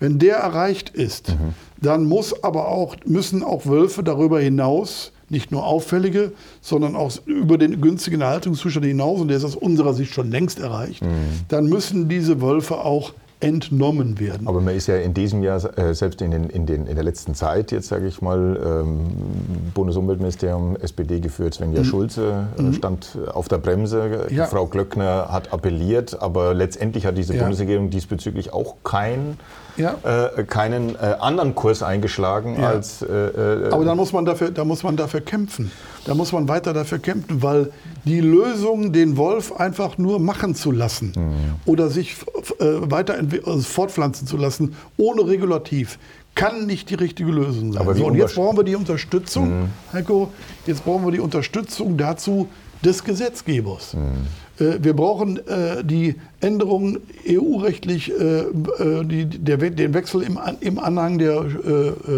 wenn der erreicht ist, mhm. dann muss aber auch, müssen auch Wölfe darüber hinaus, nicht nur auffällige, sondern auch über den günstigen Erhaltungszustand hinaus, und der ist aus unserer Sicht schon längst erreicht, mhm. dann müssen diese Wölfe auch entnommen werden. Aber man ist ja in diesem Jahr, äh, selbst in, den, in, den, in der letzten Zeit, jetzt sage ich mal, ähm, Bundesumweltministerium, SPD geführt, Svenja mhm. Schulze äh, mhm. stand auf der Bremse. Ja. Frau Glöckner hat appelliert, aber letztendlich hat diese ja. Bundesregierung diesbezüglich auch kein, ja. äh, keinen äh, anderen Kurs eingeschlagen als. Äh, äh, aber dann muss man dafür, da muss man dafür kämpfen. da muss man weiter dafür kämpfen, weil die Lösung, den Wolf einfach nur machen zu lassen mhm. oder sich äh, weiter also fortpflanzen zu lassen, ohne Regulativ, kann nicht die richtige Lösung sein. Aber so, und jetzt brauchen wir die Unterstützung, mhm. Heiko, jetzt brauchen wir die Unterstützung dazu des Gesetzgebers. Mhm. Äh, wir brauchen äh, die Änderung EU-rechtlich, äh, den Wechsel im, im Anhang der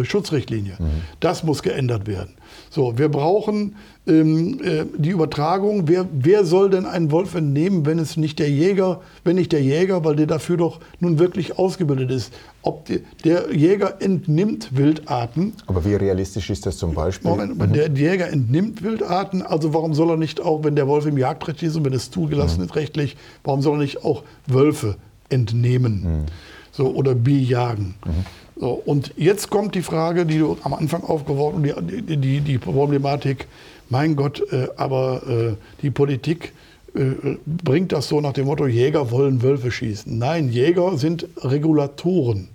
Schutzrichtlinie. Mhm. Das muss geändert werden. So, wir brauchen ähm, äh, die Übertragung. Wer, wer soll denn einen Wolf entnehmen, wenn es nicht der Jäger, wenn nicht der Jäger, weil der dafür doch nun wirklich ausgebildet ist? Ob die, der Jäger entnimmt Wildarten. Aber wie realistisch ist das zum Beispiel? Moment, mhm. Der Jäger entnimmt Wildarten. Also warum soll er nicht auch, wenn der Wolf im Jagdrecht ist und wenn es zugelassen mhm. ist rechtlich, warum soll er nicht auch Wölfe entnehmen? Mhm. So, oder bejagen. Mhm. So, und jetzt kommt die Frage, die du am Anfang aufgeworfen hast, die, die, die Problematik, mein Gott, äh, aber äh, die Politik äh, bringt das so nach dem Motto, Jäger wollen Wölfe schießen. Nein, Jäger sind Regulatoren.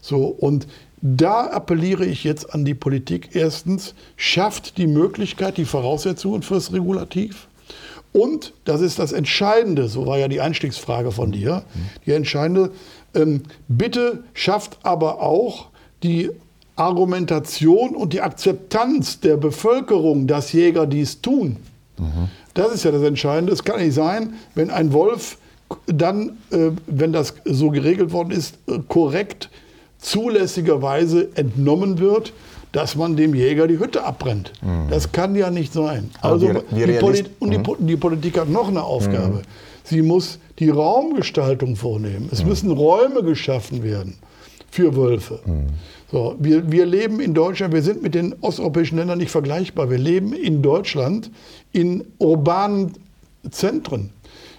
So, und da appelliere ich jetzt an die Politik. Erstens, schafft die Möglichkeit, die Voraussetzungen fürs Regulativ. Und, das ist das Entscheidende, so war ja die Einstiegsfrage von dir, die entscheidende, ähm, bitte schafft aber auch die Argumentation und die Akzeptanz der Bevölkerung, dass Jäger dies tun. Mhm. Das ist ja das Entscheidende. Es kann nicht sein, wenn ein Wolf dann, äh, wenn das so geregelt worden ist, äh, korrekt, zulässigerweise entnommen wird, dass man dem Jäger die Hütte abbrennt. Mhm. Das kann ja nicht sein. Also wir, wir die Poli und die, mhm. die, Politik hat noch eine Aufgabe. Mhm. Sie muss die Raumgestaltung vornehmen. Es mhm. müssen Räume geschaffen werden für Wölfe. Mhm. So, wir, wir leben in Deutschland, wir sind mit den osteuropäischen Ländern nicht vergleichbar. Wir leben in Deutschland in urbanen Zentren.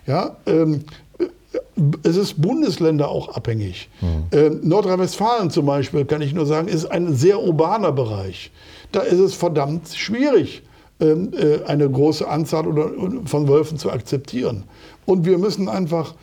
Ja, ähm, es ist Bundesländer auch abhängig. Mhm. Ähm, Nordrhein-Westfalen zum Beispiel, kann ich nur sagen, ist ein sehr urbaner Bereich. Da ist es verdammt schwierig, ähm, äh, eine große Anzahl von Wölfen zu akzeptieren. Und wir müssen einfach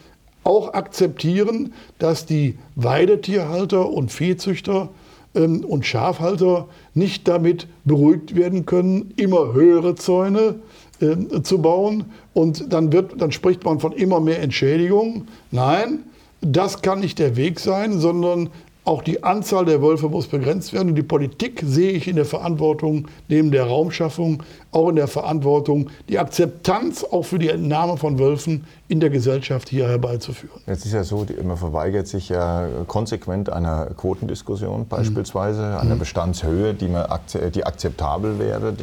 auch akzeptieren, dass die Weidetierhalter und Viehzüchter ähm, und Schafhalter nicht damit beruhigt werden können, immer höhere Zäune äh, zu bauen. Und dann, wird, dann spricht man von immer mehr Entschädigung. Nein, das kann nicht der Weg sein, sondern auch die Anzahl der Wölfe muss begrenzt werden. Und die Politik sehe ich in der Verantwortung, neben der Raumschaffung, auch in der Verantwortung, die Akzeptanz auch für die Entnahme von Wölfen in der Gesellschaft hier herbeizuführen. Jetzt ist ja so, man verweigert sich ja konsequent einer Quotendiskussion beispielsweise, mhm. einer Bestandshöhe, die, man, die akzeptabel wäre,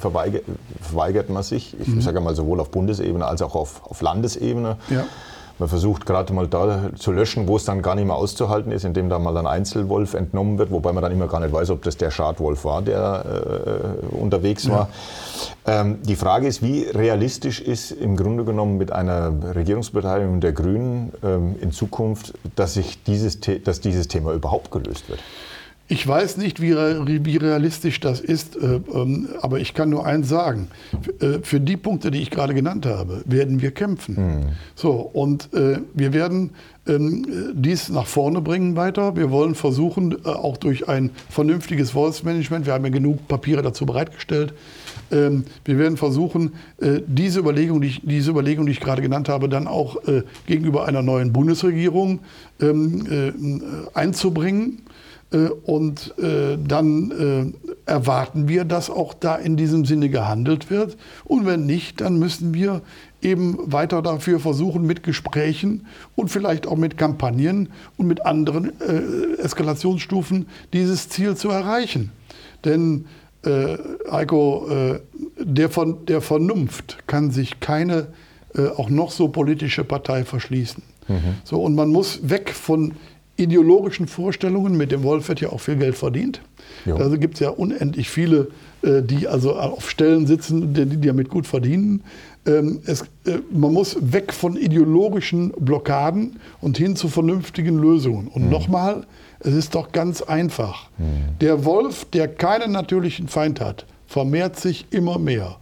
verweigert, verweigert man sich. Ich mhm. sage mal sowohl auf Bundesebene als auch auf, auf Landesebene. Ja. Man versucht gerade mal da zu löschen, wo es dann gar nicht mehr auszuhalten ist, indem da mal ein Einzelwolf entnommen wird, wobei man dann immer gar nicht weiß, ob das der Schadwolf war, der äh, unterwegs war. Ja. Ähm, die Frage ist, wie realistisch ist im Grunde genommen mit einer Regierungsbeteiligung der Grünen ähm, in Zukunft, dass, sich dieses, dass dieses Thema überhaupt gelöst wird? Ich weiß nicht, wie, wie realistisch das ist, äh, ähm, aber ich kann nur eins sagen. Äh, für die Punkte, die ich gerade genannt habe, werden wir kämpfen. Mhm. So, und äh, wir werden ähm, dies nach vorne bringen weiter. Wir wollen versuchen, auch durch ein vernünftiges Wolfsmanagement, wir haben ja genug Papiere dazu bereitgestellt, ähm, wir werden versuchen, diese Überlegung, die ich, diese Überlegung, die ich gerade genannt habe, dann auch gegenüber einer neuen Bundesregierung einzubringen. Äh, und äh, dann äh, erwarten wir, dass auch da in diesem Sinne gehandelt wird. Und wenn nicht, dann müssen wir eben weiter dafür versuchen, mit Gesprächen und vielleicht auch mit Kampagnen und mit anderen Eskalationsstufen dieses Ziel zu erreichen. Denn äh, Heiko, äh, der, von, der Vernunft kann sich keine äh, auch noch so politische Partei verschließen. Mhm. So, und man muss weg von ideologischen Vorstellungen. Mit dem Wolf wird ja auch viel Geld verdient. Jo. Also gibt es ja unendlich viele, äh, die also auf Stellen sitzen, die, die damit gut verdienen. Ähm, es, äh, man muss weg von ideologischen Blockaden und hin zu vernünftigen Lösungen. Und mhm. nochmal, es ist doch ganz einfach. Mhm. Der Wolf, der keinen natürlichen Feind hat, vermehrt sich immer mehr.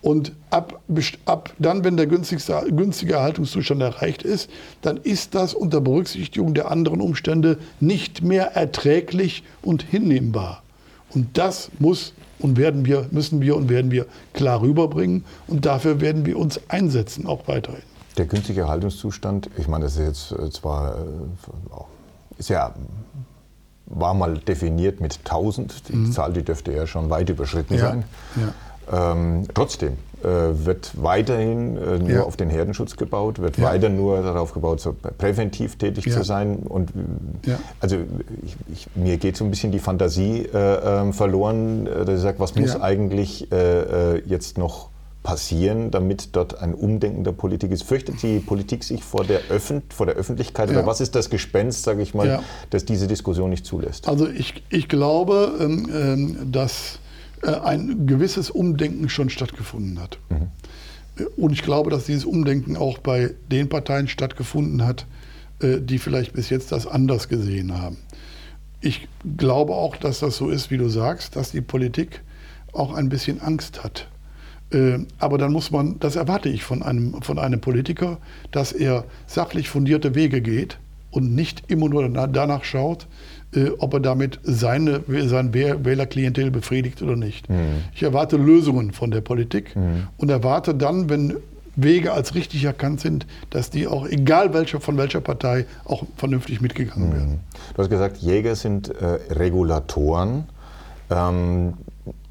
Und ab, ab dann, wenn der günstigste, günstige Erhaltungszustand erreicht ist, dann ist das unter Berücksichtigung der anderen Umstände nicht mehr erträglich und hinnehmbar. Und das muss und werden wir, müssen wir und werden wir klar rüberbringen. Und dafür werden wir uns einsetzen, auch weiterhin. Der günstige Erhaltungszustand, ich meine, das ist jetzt äh, zwar, äh, ist ja, war mal definiert mit 1000, die mhm. Zahl, die dürfte ja schon weit überschritten ja. sein. Ja. Ähm, trotzdem, äh, wird weiterhin äh, nur ja. auf den Herdenschutz gebaut, wird ja. weiter nur darauf gebaut, so präventiv tätig ja. zu sein. Und also ich, ich, mir geht so ein bisschen die Fantasie äh, ähm, verloren, äh, dass ich sage, was muss eigentlich äh, äh, jetzt noch passieren, damit dort ein Umdenken der Politik ist? Fürchtet die Politik sich vor der, Öffent vor der Öffentlichkeit oder was ist das Gespenst, sage ich mal, das diese Diskussion nicht zulässt? Also ich, ich glaube, ähm, ähm dass ein gewisses Umdenken schon stattgefunden hat. Mhm. Und ich glaube, dass dieses Umdenken auch bei den Parteien stattgefunden hat, äh, die vielleicht bis jetzt das anders gesehen haben. Ich glaube auch, dass das so ist, wie du sagst, dass die Politik auch ein bisschen Angst hat. Aber dann muss man, das erwarte ich von einem, von einem Politiker, dass er sachlich fundierte Wege geht und nicht immer nur danach schaut, äh, ob er damit seine, sein Wählerklientel befriedigt oder nicht. Mhm. Ich erwarte Lösungen von der Politik mhm. und erwarte dann, wenn Wege als richtig erkannt sind, dass die auch, egal welcher, von welcher Partei, auch vernünftig mitgegangen mhm. werden. Du hast gesagt, Jäger sind äh, Regulatoren. Ähm,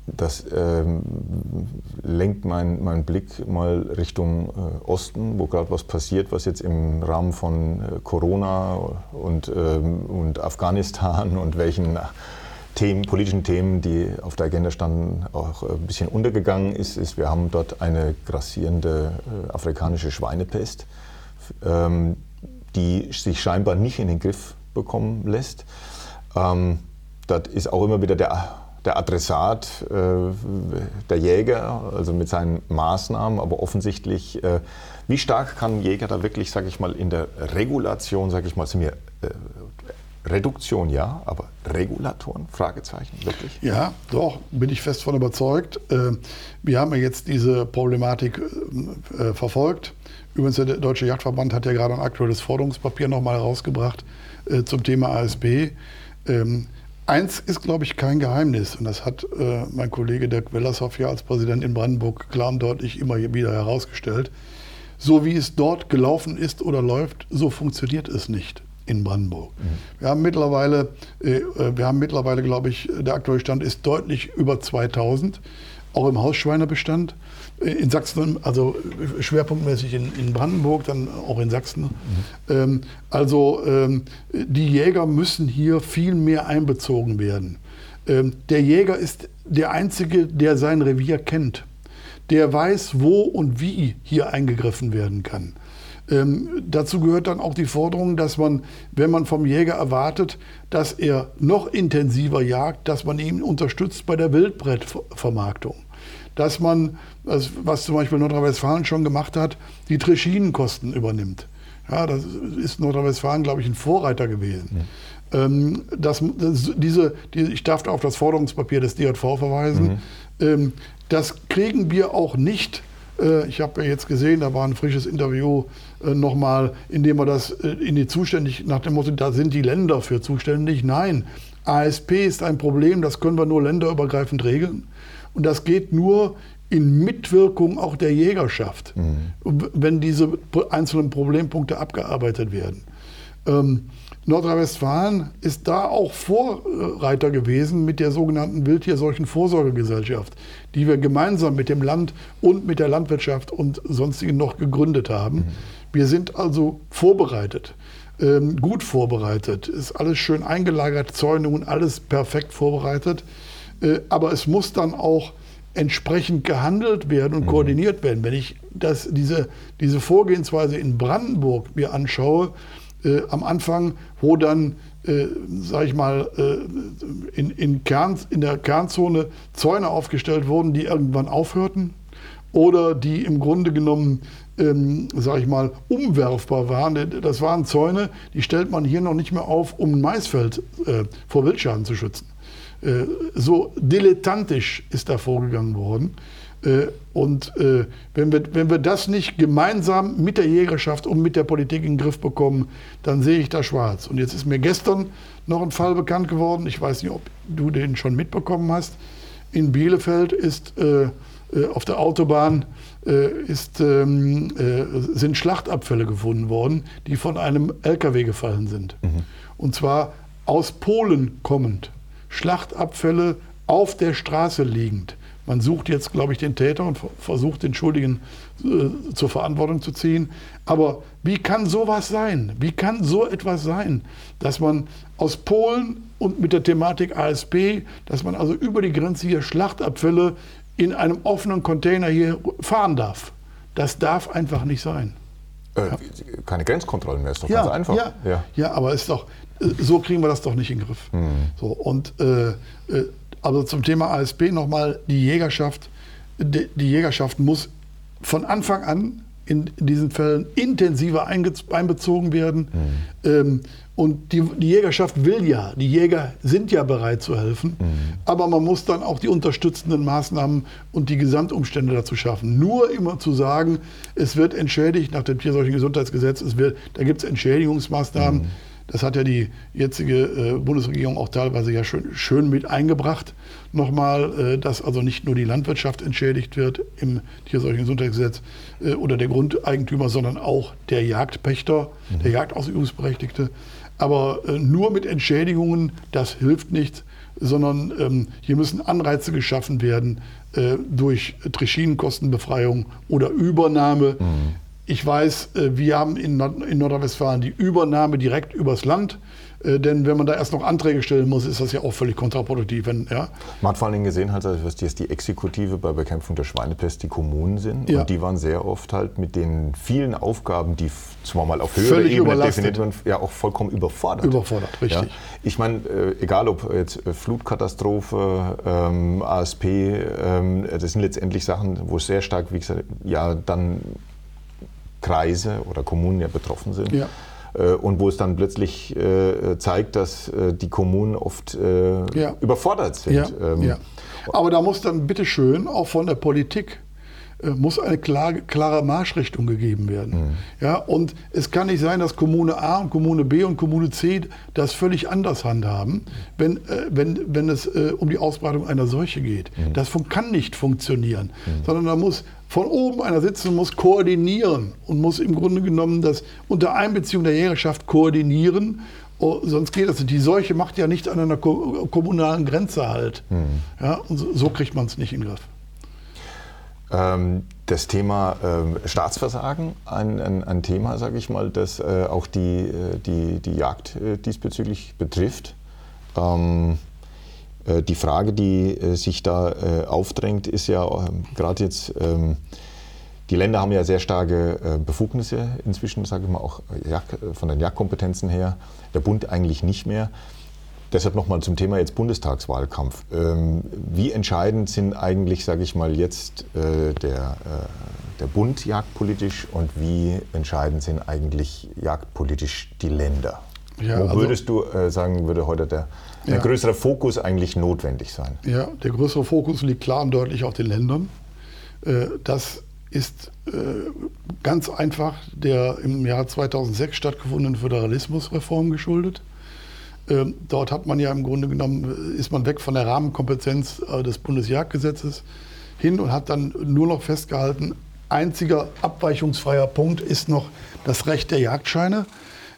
das ähm, lenkt meinen mein Blick mal Richtung äh, Osten, wo gerade was passiert, was jetzt im Rahmen von äh, Corona und, ähm, und Afghanistan und welchen Themen, politischen Themen, die auf der Agenda standen, auch ein bisschen untergegangen ist, ist wir haben dort eine grassierende äh, afrikanische Schweinepest, ähm, die sich scheinbar nicht in den Griff bekommen lässt. Ähm, das ist auch immer wieder der der Adressat, äh, der Jäger, also mit seinen Maßnahmen, aber offensichtlich, äh, wie stark kann ein Jäger da wirklich, sage ich mal, in der Regulation, sage ich mal, sind wir äh, Reduktion ja, aber Regulatoren? Fragezeichen, wirklich? Ja, doch, bin ich fest von überzeugt. Wir haben ja jetzt diese Problematik verfolgt. Übrigens, der Deutsche Jagdverband hat ja gerade ein aktuelles Forderungspapier nochmal rausgebracht zum Thema ASB. Eins ist, glaube ich, kein Geheimnis, und das hat äh, mein Kollege Dirk Wellershoff ja als Präsident in Brandenburg klar und deutlich immer wieder herausgestellt. So wie es dort gelaufen ist oder läuft, so funktioniert es nicht in Brandenburg. Mhm. Wir haben mittlerweile, äh, äh wir haben mittlerweile, glaube ich, der aktuelle Stand ist deutlich über 2000, auch im Hausschweinebestand in Sachsen, also schwerpunktmäßig in, in, Brandenburg, dann auch in Sachsen. Mhm. Ähm, also ähm, die Jäger müssen hier viel mehr einbezogen werden. Ähm, der Jäger ist der Einzige, der sein Revier kennt. Der weiß, wo und wie hier eingegriffen werden kann. Ähm, dazu gehört dann auch die Forderung, dass man, wenn man vom Jäger erwartet, dass er noch intensiver jagt, dass man ihn unterstützt bei der Wildbrettvermarktung dass man, was zum Beispiel Nordrhein-Westfalen schon gemacht hat, die Trischinenkosten übernimmt. Ja, das ist Nordrhein-Westfalen, glaube ich, ein Vorreiter gewesen. Ja. Ähm, das, das, diese, die, ich darf auf das Forderungspapier des DJV verweisen. Mhm. Ähm, das kriegen wir auch nicht. Äh, ich habe ja jetzt gesehen, da war ein frisches Interview äh, nochmal, in dem wir das äh, in die zuständig, nach dem Motto, da sind die Länder für zuständig. Nein, ASP ist ein Problem, das können wir nur länderübergreifend regeln. Und das geht nur in Mitwirkung auch der Jägerschaft, mhm. wenn diese einzelnen Problempunkte abgearbeitet werden. Ähm, Nordrhein-Westfalen ist da auch Vorreiter gewesen mit der sogenannten Wildtierseuchenvorsorgegesellschaft, die wir gemeinsam mit dem Land und mit der Landwirtschaft und sonstigen noch gegründet haben. Mhm. Wir sind also vorbereitet, ähm, gut vorbereitet, ist alles schön eingelagert, Zäunungen, alles perfekt vorbereitet. Äh, aber es muss dann auch entsprechend gehandelt werden und mhm. koordiniert werden. Wenn ich das, diese, diese Vorgehensweise in Brandenburg mir anschaue, äh, am Anfang, wo dann, äh, sage ich mal, äh, in, in, Kern, in der Kernzone Zäune aufgestellt wurden, die irgendwann aufhörten oder die im Grunde genommen, ähm, sage ich mal, umwerfbar waren. Das waren Zäune, die stellt man hier noch nicht mehr auf, um ein Maisfeld äh, vor Wildschaden zu schützen. Äh, so dilettantisch ist da vorgegangen worden. Äh, und äh, wenn, wir, wenn wir das nicht gemeinsam mit der Jägerschaft und mit der Politik in den Griff bekommen, dann sehe ich da schwarz. Und jetzt ist mir gestern noch ein Fall bekannt geworden. Ich weiß nicht, ob du den schon mitbekommen hast. In Bielefeld ist auf der Autobahn ist, ähm, äh, sind Schlachtabfälle gefunden worden, die von einem LKW gefallen sind. Mhm. Und zwar aus Polen kommend. Schlachtabfälle auf der Straße liegend. Man sucht jetzt, glaube ich, den Täter und versucht, den Schuldigen äh, zur Verantwortung zu ziehen. Aber wie kann sowas sein? Wie kann so etwas sein, dass man aus Polen und mit der Thematik ASP, dass man also über die Grenze hier Schlachtabfälle in einem offenen Container hier fahren darf? Das darf einfach nicht sein. Äh, ja. Keine Grenzkontrollen mehr, ist doch ja, ganz einfach. Ja, ja. ja, aber ist doch, so kriegen wir das doch nicht in den Griff. Mhm. So, und äh, äh also zum Thema ASP nochmal, die Jägerschaft, die, die Jägerschaft muss von Anfang an in, diesen Fällen intensiver einbezogen werden. Mhm. Ähm, und die, die, Jägerschaft will ja, die Jäger sind ja bereit zu helfen, mhm. aber man muss dann auch die unterstützenden Maßnahmen und die Gesamtumstände dazu schaffen. Nur immer zu sagen, es wird entschädigt nach dem tierseuchen Gesundheitsgesetz, es wird, da gibt es Entschädigungsmaßnahmen. Mhm. Das hat ja die jetzige äh, Bundesregierung auch teilweise ja schön, schön mit eingebracht. Nochmal, äh, dass also nicht nur die Landwirtschaft entschädigt wird im tierseuchen Gesundheitsgesetz äh, oder der Grundeigentümer, sondern auch der Jagdpächter, mhm. der Jagdausübungsberechtigte. Aber nur mit Entschädigungen, das hilft nichts, sondern ähm, hier müssen Anreize geschaffen werden durch Trischinenkostenbefreiung oder Übernahme. Mhm ich weiß, äh, wir haben in Nordrhein-Westfalen die Übernahme direkt übers Land. Äh, denn wenn man da erst noch Anträge stellen muss, ist das ja auch völlig kontraproduktiv. Wenn, ja. Man hat vor allen Dingen gesehen, halt, dass die Exekutive bei Bekämpfung der Schweinepest die Kommunen sind. Ja. Und die waren sehr oft halt mit den vielen Aufgaben, die zwar mal auf höherer Ebene definiert werden, ja auch vollkommen überfordert. Überfordert, richtig. Ja. Ich meine, äh, egal ob jetzt Flutkatastrophe, ähm, ASP, ähm, das sind letztendlich Sachen, wo es sehr stark, wie gesagt, ja, dann Kreise oder Kommunen ja betroffen sind. Ja. Äh, und wo es dann plötzlich äh, zeigt, dass äh, die Kommunen oft ja. überfordert sind. Ja. Ähm. Aber da muss dann bitteschön auch von der Politik muss eine klare, klare Marschrichtung gegeben werden. Mhm. Ja, und es kann nicht sein, dass Kommune A und Kommune B und Kommune C das völlig anders handhaben, wenn, äh, wenn, wenn es äh, um die Ausbreitung einer Seuche geht. Mhm. Das kann nicht funktionieren, mhm. sondern da muss von oben einer sitzen, muss koordinieren und muss im Grunde genommen das unter Einbeziehung der Jägerschaft koordinieren Oh, sonst geht das nicht. Die Seuche macht ja nicht an einer kommunalen Grenze halt. Mhm. Ja, und so, so kriegt man es nicht in den Griff. Ähm, das Thema ähm, Staatsversagen, ein, ein, ein Thema, sage ich mal, das äh, auch die, äh, die, die Jagd äh, diesbezüglich betrifft. Ähm, die Frage, die sich da aufdrängt, ist ja gerade jetzt, die Länder haben ja sehr starke Befugnisse inzwischen, sage ich mal, auch von den Jagdkompetenzen her. Der Bund eigentlich nicht mehr. Deshalb nochmal zum Thema jetzt Bundestagswahlkampf. Ähm, wie entscheidend sind eigentlich, sage ich mal, jetzt äh, der, äh, der Bund jagdpolitisch und wie entscheidend sind eigentlich jagdpolitisch die Länder? Ja, Wo also, würdest du äh, sagen, würde heute der, der ja. größere Fokus eigentlich notwendig sein? Ja, der größere Fokus liegt klar und deutlich auf den Ländern. das ist ganz einfach der im Jahr 2006 stattgefundenen Föderalismusreform geschuldet. Ähm, dort hat man ja im Grunde genommen, ist man weg von der Rahmenkompetenz äh, des Bundesjagdgesetzes hin und hat dann nur noch festgehalten, einziger abweichungsfreier Punkt ist noch das Recht der Jagdscheine.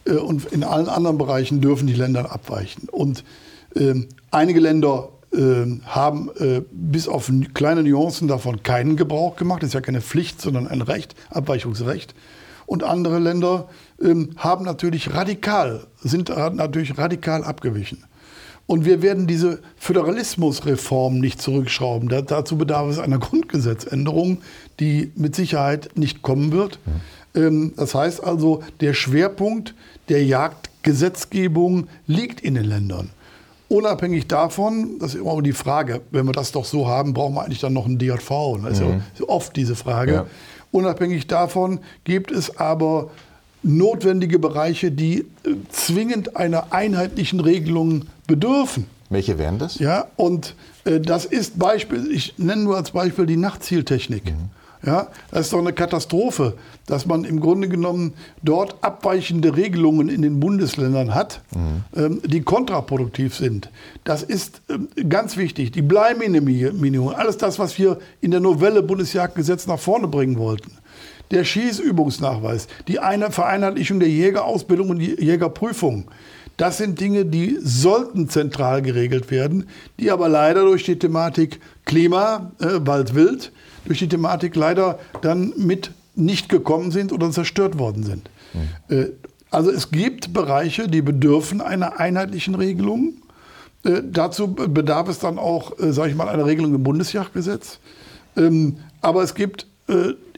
Äh, und in allen anderen Bereichen dürfen die Länder abweichen. Und äh, einige Länder äh, haben äh, bis auf kleine Nuancen davon keinen Gebrauch gemacht. Das ist ja keine Pflicht, sondern ein Recht, Abweichungsrecht. Und andere Länder ähm, haben natürlich radikal, sind natürlich radikal abgewichen. Und wir werden diese Föderalismusreform nicht zurückschrauben. Da, dazu bedarf es einer Grundgesetzänderung, die mit Sicherheit nicht kommen wird. Mhm. Ähm, das heißt also, der Schwerpunkt der Jagdgesetzgebung liegt in den Ländern. Unabhängig davon, das ist immer die Frage, wenn wir das doch so haben, brauchen wir eigentlich dann noch einen DJV. Das ist mhm. ja oft diese Frage. Ja. Unabhängig davon gibt es aber notwendige Bereiche, die äh, zwingend einer einheitlichen Regelung bedürfen. Welche wären das? Ja, und äh, das ist Beispiel, ich nenne nur als Beispiel die Nachtzieltechnik. Mhm. Ja, das ist doch eine Katastrophe, dass man im Grunde genommen dort abweichende Regelungen in den Bundesländern hat, mhm. ähm, die kontraproduktiv sind. Das ist ähm, ganz wichtig. Die Bleiminimierung, alles das, was wir in der Novelle Bundesjagdgesetz nach vorne bringen wollten. Der Schießübungsnachweis, die eine Vereinheitlichung der Jägerausbildung und die Jägerprüfung. Das sind Dinge, die sollten zentral geregelt werden, die aber leider durch die Thematik Klima, äh, Wald, Wild, durch die Thematik leider dann mit nicht gekommen sind oder zerstört worden sind. Mhm. Also es gibt Bereiche, die bedürfen einer einheitlichen Regelung. Äh, dazu bedarf es dann auch, äh, sage ich mal, einer Regelung im Bundesjagdgesetz. Ähm, aber es gibt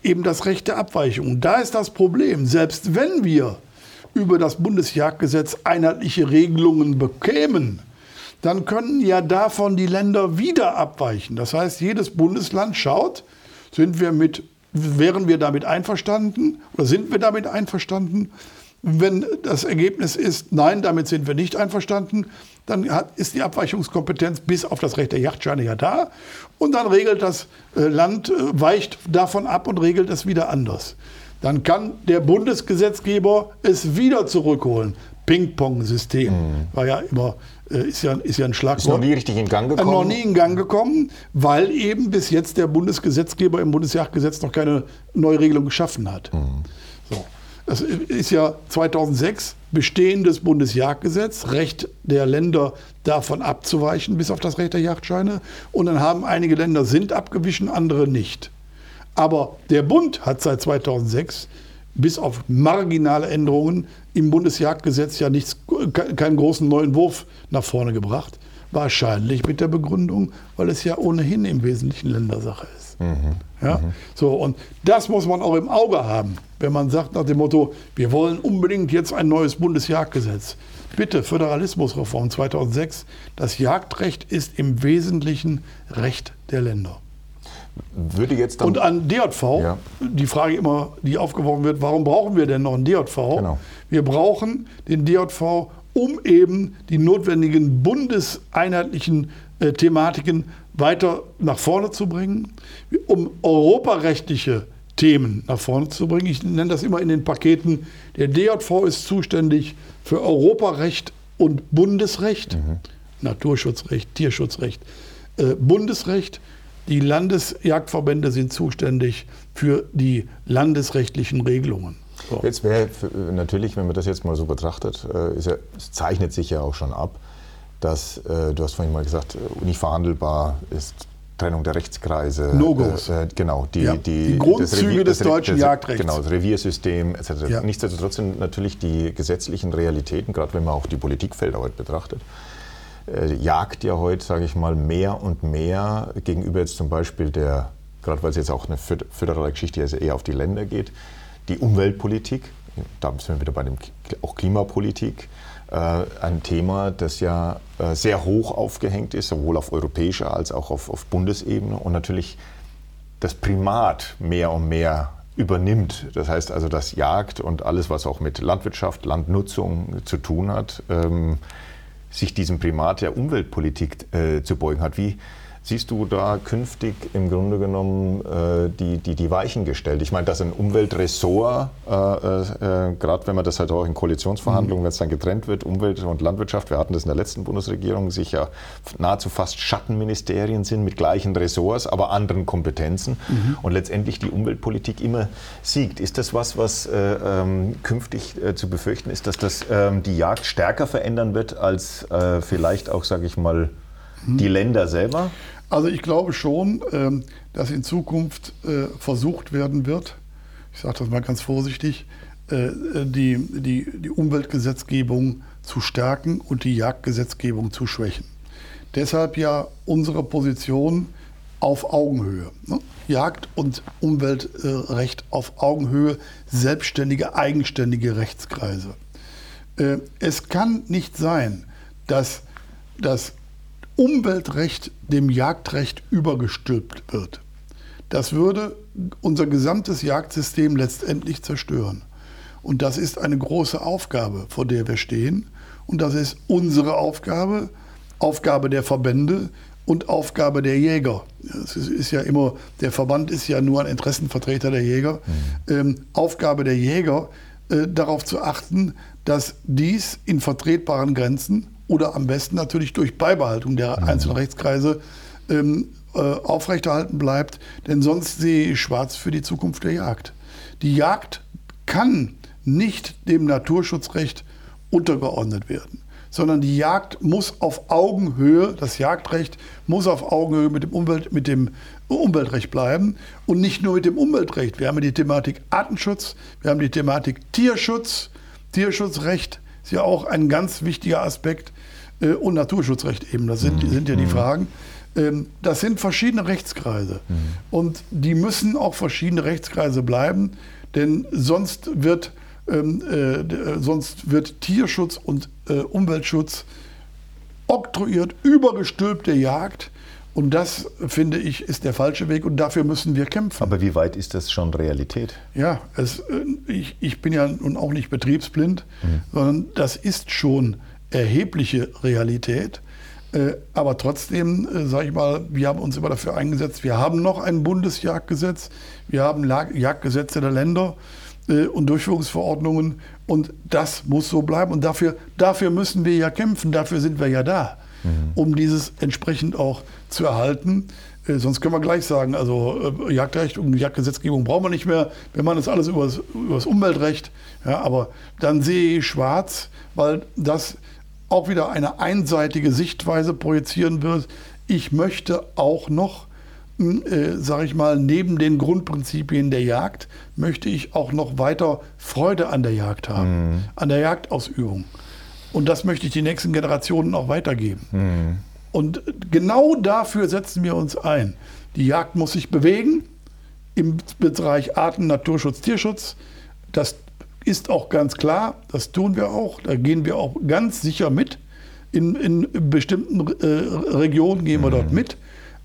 eben das Recht der Abweichung. Da ist das Problem. Selbst wenn wir über das Bundesjagdgesetz einheitliche Regelungen bekämen, dann können ja davon die Länder wieder abweichen. Das heißt, jedes Bundesland schaut, sind wir mit, wären wir damit einverstanden oder sind wir damit einverstanden? Wenn das Ergebnis ist, nein, damit sind wir nicht einverstanden, dann hat, ist die Abweichungskompetenz bis auf das Recht der Yachtscheine ja da. Und dann regelt das äh, Land, äh, weicht davon ab und regelt es wieder anders. Dann kann der Bundesgesetzgeber es wieder zurückholen. Ping-Pong-System mhm. war ja immer äh, ist ja, ist ja ein Schlagwort. Ist noch nie richtig in Gang gekommen? Noch nie in Gang gekommen, weil eben bis jetzt der Bundesgesetzgeber im Bundesjagdgesetz noch keine Neuregelung geschaffen hat. Mhm. Das ist ja 2006 bestehendes Bundesjagdgesetz, Recht der Länder davon abzuweichen, bis auf das Recht der Jagdscheine. Und dann haben einige Länder sind abgewichen, andere nicht. Aber der Bund hat seit 2006 bis auf marginale Änderungen im Bundesjagdgesetz ja nichts, keinen großen neuen Wurf nach vorne gebracht. Wahrscheinlich mit der Begründung, weil es ja ohnehin im Wesentlichen Ländersache ist. Mhm. Ja? Mhm. So, und das muss man auch im Auge haben, wenn man sagt nach dem Motto, wir wollen unbedingt jetzt ein neues Bundesjagdgesetz. Bitte, Föderalismusreform 2006. Das Jagdrecht ist im Wesentlichen Recht der Länder. Würde jetzt Und an DJV, ja. die Frage immer, die aufgeworfen wird, warum brauchen wir denn noch einen DJV? Genau. Wir brauchen den DJV, um eben die notwendigen bundeseinheitlichen äh, Thematiken weiter nach vorne zu bringen, um europarechtliche Themen nach vorne zu bringen. Ich nenne das immer in den Paketen. Der DJV ist zuständig für Europarecht und Bundesrecht, mhm. Naturschutzrecht, Tierschutzrecht, äh, Bundesrecht. Die Landesjagdverbände sind zuständig für die landesrechtlichen Regelungen. So. Jetzt wäre natürlich, wenn man das jetzt mal so betrachtet, äh, ja, es zeichnet sich ja auch schon ab, dass, äh, du hast vorhin mal gesagt, äh, unverhandelbar ist Trennung der Rechtskreise. No-Gos. Äh, genau, die, ja, die, die, Grundzüge Revier, des deutschen das, Jagdrechts. Genau, das Reviersystem etc. Ja. Nichtsdestotrotz sind natürlich die gesetzlichen Realitäten, gerade wenn man auch die Politikfelder heute betrachtet, äh, jagt ja heute, sage ich mal, mehr und mehr gegenüber jetzt zum Beispiel der, gerade weil es jetzt auch eine föderale Geschichte also eher auf die Länder geht, die Umweltpolitik, da sind wir wieder bei dem auch Klimapolitik, äh, ein Thema, das ja äh, sehr hoch aufgehängt ist, sowohl auf europäischer als auch auf, auf Bundesebene und natürlich das Primat mehr und mehr übernimmt. Das heißt also, dass Jagd und alles, was auch mit Landwirtschaft, Landnutzung zu tun hat, ähm, sich diesem Primat der Umweltpolitik äh, zu beugen hat. Wie siehst du da künftig im Grunde genommen äh, die, die, die Weichen gestellt? Ich meine, dass ein Umweltressort, äh, äh, gerade wenn man das halt auch in Koalitionsverhandlungen, mhm. wenn es dann getrennt wird, Umwelt und Landwirtschaft, wir hatten das in der letzten Bundesregierung, sich ja nahezu fast Schattenministerien sind mit gleichen Ressorts, aber anderen Kompetenzen mhm. und letztendlich die Umweltpolitik immer siegt. Ist das was, was äh, ähm, künftig äh, zu befürchten ist, dass das ähm, die Jagd stärker verändern wird als äh, vielleicht auch, sage ich mal, die Länder selber? Also ich glaube schon, ähm, dass in Zukunft äh, versucht werden wird, ich sage das mal ganz vorsichtig, äh, die, die, die Umweltgesetzgebung zu stärken und die Jagdgesetzgebung zu schwächen. Deshalb ja unsere Position auf Augenhöhe. Ne? Jagd- und Umweltrecht auf Augenhöhe, selbstständige, eigenständige Rechtskreise. Äh, es kann nicht sein, dass das Umweltrecht dem Jagdrecht übergestülpt wird. Das würde unser gesamtes Jagdsystem letztendlich zerstören. Und das ist eine große Aufgabe, vor der wir stehen. Und das ist unsere Aufgabe, Aufgabe der Verbände und Aufgabe der Jäger. Es ist ja immer, der Verband ist ja nur ein Interessenvertreter der Jäger. Mhm. Ähm, Aufgabe der Jäger, äh, darauf zu achten, dass dies in vertretbaren Grenzen oder am besten natürlich durch Beibehaltung der mhm. einzelnen Rechtskreise ähm, äh, aufrechterhalten bleibt. Denn sonst sehe ich schwarz für die Zukunft der Jagd. Die Jagd kann nicht dem Naturschutzrecht untergeordnet werden sondern die Jagd muss auf Augenhöhe, das Jagdrecht muss auf Augenhöhe mit dem, Umwelt, mit dem Umweltrecht bleiben und nicht nur mit dem Umweltrecht. Wir haben die Thematik Artenschutz, wir haben die Thematik Tierschutz. Tierschutzrecht ist ja auch ein ganz wichtiger Aspekt äh, und Naturschutzrecht eben. Das sind, sind ja die mhm. Fragen. Ähm, das sind verschiedene Rechtskreise mhm. und die müssen auch verschiedene Rechtskreise bleiben, denn sonst wird ähm, äh, sonst wird Tierschutz und äh, Umweltschutz oktroyiert, übergestülpt der Jagd. Und das, finde ich, ist der falsche Weg und dafür müssen wir kämpfen. Aber wie weit ist das schon Realität? Ja, es, äh, ich, ich bin ja nun auch nicht betriebsblind, mhm. sondern das ist schon erhebliche Realität. Äh, aber trotzdem, äh, sage ich mal, wir haben uns immer dafür eingesetzt. Wir haben noch ein Bundesjagdgesetz, wir haben Jagdgesetze der Länder äh, und Durchführungsverordnungen. Und das muss so bleiben. Und dafür, dafür müssen wir ja kämpfen, dafür sind wir ja da, mhm. um dieses entsprechend auch zu erhalten. Sonst können wir gleich sagen, also Jagdrecht und Jagdgesetzgebung brauchen wir nicht mehr. Wir machen das alles über das Umweltrecht. Ja, aber dann sehe ich schwarz, weil das auch wieder eine einseitige Sichtweise projizieren wird. Ich möchte auch noch äh, sage ich mal, neben den Grundprinzipien der Jagd möchte ich auch noch weiter Freude an der Jagd haben, mhm. an der Jagdausübung. Und das möchte ich die nächsten Generationen auch weitergeben. Mhm. Und genau dafür setzen wir uns ein. Die Jagd muss sich bewegen im Bereich Arten, Naturschutz, Tierschutz. Das ist auch ganz klar, das tun wir auch. Da gehen wir auch ganz sicher mit. In, in bestimmten äh, Regionen gehen wir mhm. dort mit.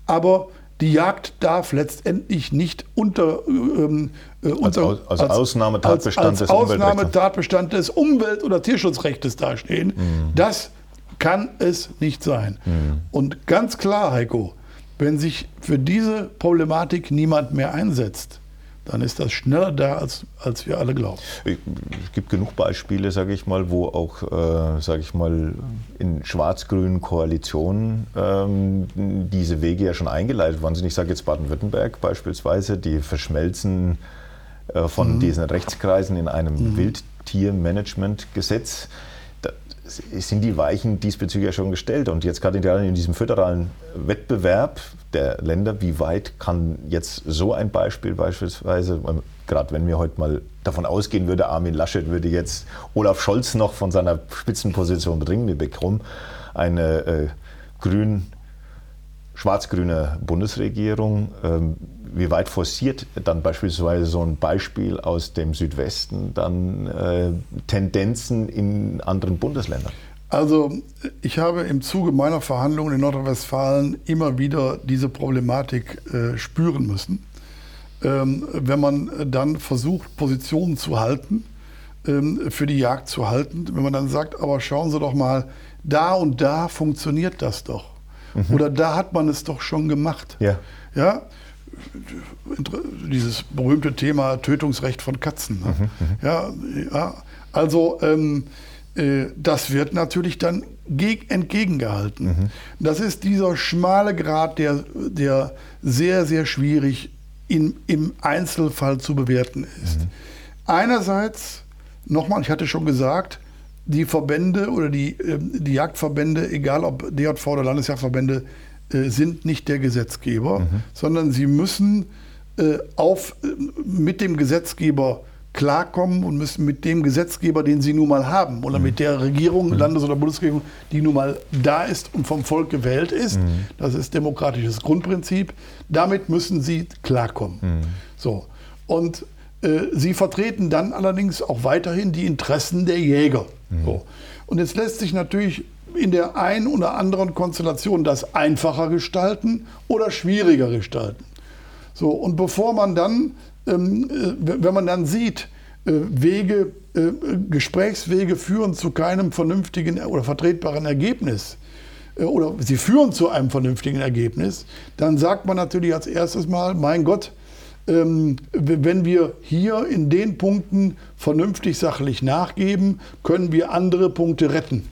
Aber die Jagd darf letztendlich nicht unter, ähm, äh, unter als, als, als, Ausnahmetatbestand als, als des Ausnahmetatbestand des Umwelt- oder Tierschutzrechts dastehen. Mhm. Das kann es nicht sein. Mhm. Und ganz klar, Heiko, wenn sich für diese Problematik niemand mehr einsetzt, dann ist das schneller da, als, als wir alle glauben. Es gibt genug Beispiele, sage ich mal, wo auch, äh, sage ich mal, in schwarz-grünen Koalitionen ähm, diese Wege ja schon eingeleitet worden sind. Ich sage jetzt Baden-Württemberg beispielsweise, die verschmelzen äh, von mhm. diesen Rechtskreisen in einem mhm. Wildtiermanagementgesetz sind die Weichen diesbezüglich ja schon gestellt. Und jetzt gerade in diesem föderalen Wettbewerb der Länder, wie weit kann jetzt so ein Beispiel beispielsweise, gerade wenn wir heute mal davon ausgehen würde, Armin Laschet würde jetzt Olaf Scholz noch von seiner Spitzenposition bringen, wir bekommen eine äh, grün schwarz-grüne Bundesregierung. Ähm, wie weit forciert dann beispielsweise so ein Beispiel aus dem Südwesten dann äh, Tendenzen in anderen Bundesländern? Also ich habe im Zuge meiner Verhandlungen in Nordrhein-Westfalen immer wieder diese Problematik äh, spüren müssen. Ähm, wenn man dann versucht, Positionen zu halten, ähm, für die Jagd zu halten, wenn man dann sagt, aber schauen Sie doch mal, da und da funktioniert das doch. Mhm. Oder da hat man es doch schon gemacht. Ja. ja? Dieses berühmte Thema Tötungsrecht von Katzen. Ne? Mhm, mhm. ja, ja, also ähm, äh, das wird natürlich dann entgegengehalten. Mhm. Das ist dieser schmale Grad, der, der sehr, sehr schwierig in, im Einzelfall zu bewerten ist. Mhm. Einerseits, nochmal, ich hatte schon gesagt, die Verbände oder die, ähm, die Jagdverbände, egal ob DJV oder Landesjagdverbände, äh, sind nicht der Gesetzgeber, mhm. sondern sie müssen äh, auf, mit dem Gesetzgeber klarkommen und müssen mit dem Gesetzgeber, den sie nun mal haben, oder mhm. mit der Regierung, mhm. Landes- oder Bundesregierung, die nun mal da ist und vom Volk gewählt ist, mhm. das ist demokratisches Grundprinzip, damit müssen sie klarkommen. Mhm. So. Und äh, sie vertreten dann allerdings auch weiterhin die Interessen der Jäger. Mhm. So. Und jetzt lässt sich natürlich in der einen oder anderen Konstellation das einfacher gestalten oder schwieriger gestalten. So, und bevor man dann, ähm, äh, wenn man dann sieht, äh, Wege, äh, Gesprächswege führen zu keinem vernünftigen oder vertretbaren Ergebnis, äh, oder sie führen zu einem vernünftigen Ergebnis, dann sagt man natürlich als erstes mal, mein Gott, wenn wir hier in den Punkten vernünftig sachlich nachgeben, können wir andere Punkte retten.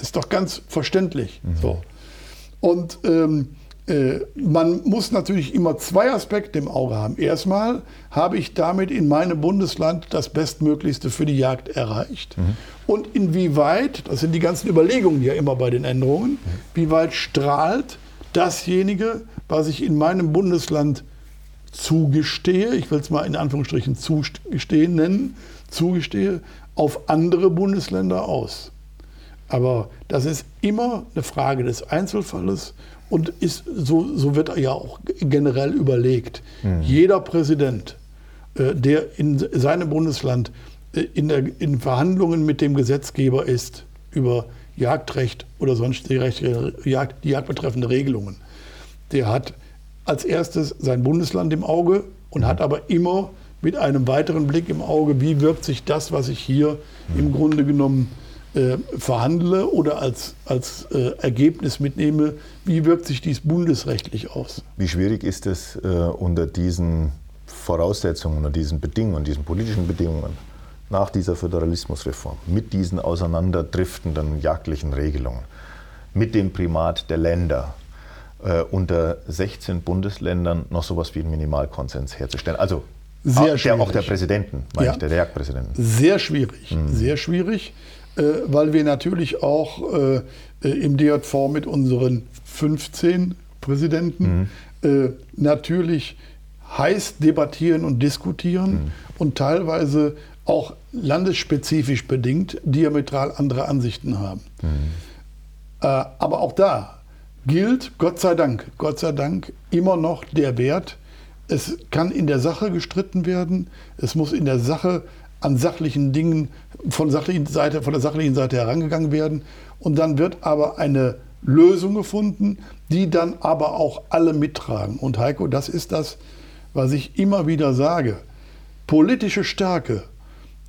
Ist doch ganz verständlich. Mhm. So. Und ähm, äh, man muss natürlich immer zwei Aspekte im Auge haben. Erstmal habe ich damit in meinem Bundesland das Bestmöglichste für die Jagd erreicht. Mhm. Und inwieweit, das sind die ganzen Überlegungen ja immer bei den Änderungen, mhm. wie weit strahlt dasjenige, was ich in meinem Bundesland zugestehe, ich will es mal in Anführungsstrichen zugestehen nennen, zugestehe, auf andere Bundesländer aus. Aber das ist immer eine Frage des Einzelfalles und ist, so, so wird ja auch generell überlegt. Mhm. Jeder Präsident, äh, der in seinem Bundesland äh, in, der, in Verhandlungen mit dem Gesetzgeber ist über Jagdrecht oder sonstige Rechte, Jagd, die jagdbetreffende Regelungen, der hat als erstes sein Bundesland im Auge und hat aber immer mit einem weiteren Blick im Auge, wie wirkt sich das, was ich hier im Grunde genommen äh, verhandle oder als, als äh, Ergebnis mitnehme, wie wirkt sich dies bundesrechtlich aus? Wie schwierig ist es äh, unter diesen Voraussetzungen, unter diesen Bedingungen, diesen politischen Bedingungen nach dieser Föderalismusreform, mit diesen auseinanderdriftenden jagdlichen Regelungen, mit dem Primat der Länder, äh, unter 16 Bundesländern noch sowas wie einen Minimalkonsens herzustellen. Also sehr auch, der, auch der Präsidenten, meine ja. ich, der Jagdpräsidenten. Sehr schwierig, mhm. sehr schwierig, äh, weil wir natürlich auch äh, äh im DJV mit unseren 15 Präsidenten mhm. äh, natürlich heiß debattieren und diskutieren mhm. und teilweise auch landesspezifisch bedingt diametral andere Ansichten haben. Mhm. Äh, aber auch da gilt, Gott sei Dank, Gott sei Dank, immer noch der Wert, es kann in der Sache gestritten werden, es muss in der Sache an sachlichen Dingen von, sachlichen Seite, von der sachlichen Seite herangegangen werden und dann wird aber eine Lösung gefunden, die dann aber auch alle mittragen. Und Heiko, das ist das, was ich immer wieder sage. Politische Stärke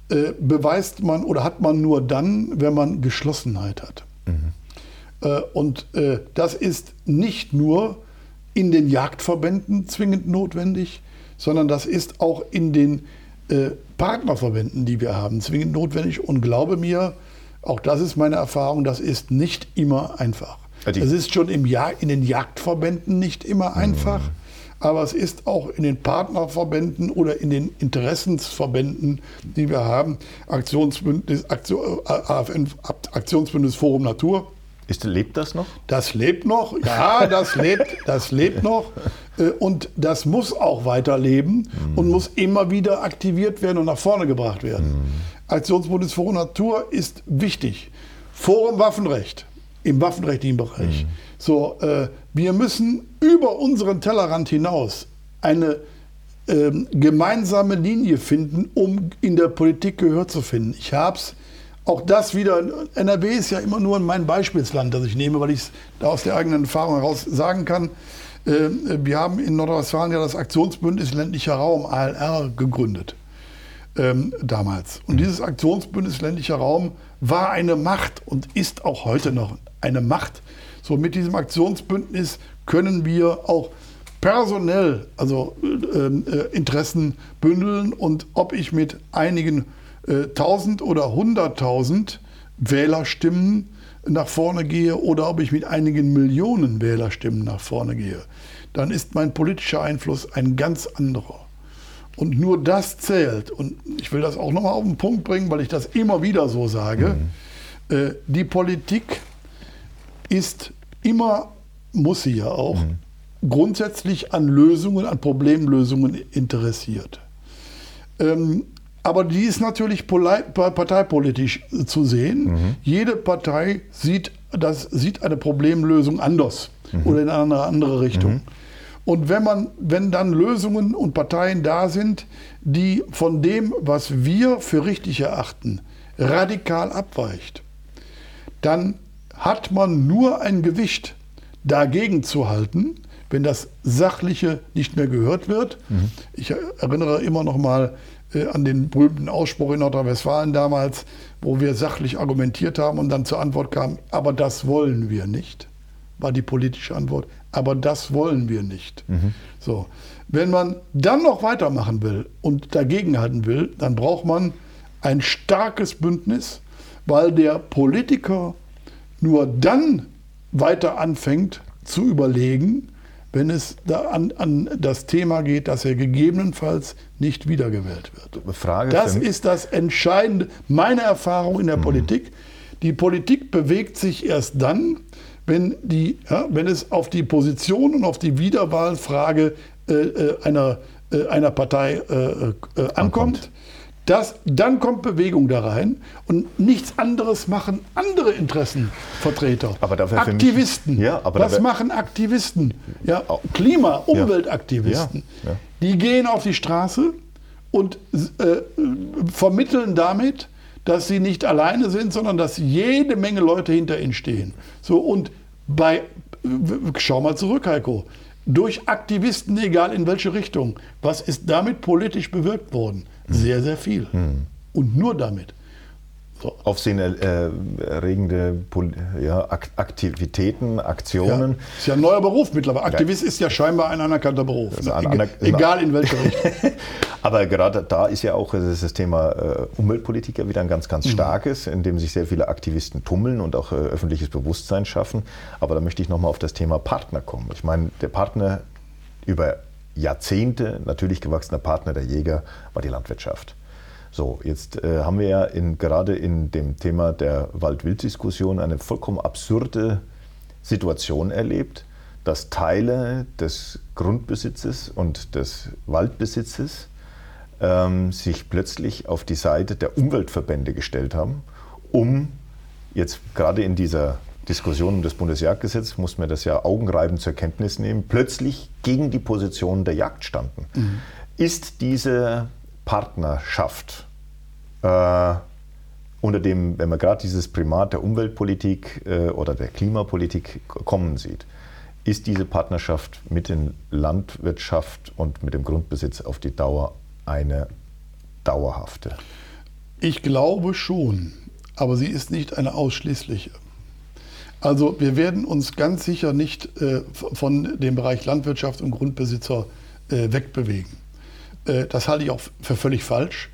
äh, beweist man oder hat man nur dann, wenn man Geschlossenheit hat. Mhm. Äh, und äh, das ist nicht nur in den Jagdverbänden zwingend notwendig, sondern das ist auch in den äh, Partnerverbänden, die wir haben, zwingend notwendig. Und glaube mir, auch das ist meine Erfahrung, das ist nicht immer einfach. Es ist schon im Jag in den Jagdverbänden nicht immer einfach, mhm. aber es ist auch in den Partnerverbänden oder in den Interessensverbänden, die wir haben, Aktionsbündnis, Aktion, AFN, Aktionsbündnis Forum Natur, ist, lebt das noch? Das lebt noch, ja, das lebt, das lebt noch. Äh, und das muss auch weiterleben mm. und muss immer wieder aktiviert werden und nach vorne gebracht werden. Mm. Aktionsbundesforum Natur ist wichtig. Forum Waffenrecht im waffenrechtlichen Bereich. Mm. So, äh, wir müssen über unseren Tellerrand hinaus eine ähm, gemeinsame Linie finden, um in der Politik Gehör zu finden. Ich habe es auch das wieder, NRW ist ja immer nur mein Beispielsland, das ich nehme, weil ich es da aus der eigenen Erfahrung heraus sagen kann. Äh, wir haben in Nordrhein-Westfalen ja das Aktionsbündnis ländlicher Raum, ALR, gegründet. Ähm, damals. Und dieses Aktionsbündnis ländlicher Raum war eine Macht und ist auch heute noch eine Macht. So mit diesem Aktionsbündnis können wir auch personell also äh, äh, Interessen bündeln und ob ich mit einigen 1000 oder 100.000 Wählerstimmen nach vorne gehe oder ob ich mit einigen Millionen Wählerstimmen nach vorne gehe, dann ist mein politischer Einfluss ein ganz anderer. Und nur das zählt. Und ich will das auch nochmal auf den Punkt bringen, weil ich das immer wieder so sage. Mhm. Äh, die Politik ist immer, muss sie ja auch, mhm. grundsätzlich an Lösungen, an Problemlösungen interessiert. Ähm, aber die ist natürlich parteipolitisch zu sehen. Mhm. Jede Partei sieht, das, sieht eine Problemlösung anders mhm. oder in eine andere Richtung. Mhm. Und wenn, man, wenn dann Lösungen und Parteien da sind, die von dem, was wir für richtig erachten, radikal abweicht, dann hat man nur ein Gewicht dagegen zu halten, wenn das Sachliche nicht mehr gehört wird. Mhm. Ich erinnere immer noch mal äh, an den berühmten Ausspruch in Nordrhein-Westfalen damals, wo wir sachlich argumentiert haben und dann zur Antwort kam, aber das wollen wir nicht, war die politische Antwort. Aber das wollen wir nicht. Mhm. So. Wenn man dann noch weitermachen will und dagegenhalten will, dann braucht man ein starkes Bündnis, weil der Politiker nur dann weiter anfängt zu überlegen, wenn es da an, an, das Thema geht, dass er gegebenenfalls nicht wiedergewählt wird. Frage das ist das Entscheidende, meine Erfahrung in der mhm. Politik. Die Politik bewegt sich erst dann, wenn, die, ja, wenn es auf die Position und auf die Wiederwahlfrage äh, äh einer, äh, einer Partei äh, äh ankommt. ankommt. Das, dann kommt Bewegung da rein und nichts anderes machen andere Interessenvertreter. Aber dafür Aktivisten. Mich, ja, aber Was machen Aktivisten? Ja, Klima, Umweltaktivisten. Ja, ja. Die gehen auf die Straße und äh, vermitteln damit, dass sie nicht alleine sind, sondern dass jede Menge Leute hinter ihnen stehen. So und bei schau mal zurück, Heiko durch Aktivisten, egal in welche Richtung. Was ist damit politisch bewirkt worden? Sehr, sehr viel. Mhm. Und nur damit. So. Aufsehenerregende äh, ja, Aktivitäten, Aktionen. Ja, ist ja ein neuer Beruf mittlerweile. Aktivist ja. ist ja scheinbar ein anerkannter Beruf. Ne? Aner egal in welche Richtung. Aber gerade da ist ja auch das Thema äh, Umweltpolitik ja wieder ein ganz, ganz mhm. starkes, in dem sich sehr viele Aktivisten tummeln und auch äh, öffentliches Bewusstsein schaffen. Aber da möchte ich nochmal auf das Thema Partner kommen. Ich meine, der Partner über Jahrzehnte natürlich gewachsener Partner der Jäger war die Landwirtschaft. So, jetzt äh, haben wir ja in, gerade in dem Thema der Wald-Wild-Diskussion eine vollkommen absurde Situation erlebt, dass Teile des Grundbesitzes und des Waldbesitzes ähm, sich plötzlich auf die Seite der Umweltverbände gestellt haben, um jetzt gerade in dieser Diskussion um das Bundesjagdgesetz, muss man das ja augenreibend zur Kenntnis nehmen, plötzlich gegen die Position der Jagd standen. Mhm. Ist diese Partnerschaft äh, unter dem, wenn man gerade dieses Primat der Umweltpolitik äh, oder der Klimapolitik kommen sieht, ist diese Partnerschaft mit der Landwirtschaft und mit dem Grundbesitz auf die Dauer eine dauerhafte? Ich glaube schon, aber sie ist nicht eine ausschließliche. Also wir werden uns ganz sicher nicht äh, von dem Bereich Landwirtschaft und Grundbesitzer äh, wegbewegen. Äh, das halte ich auch für völlig falsch.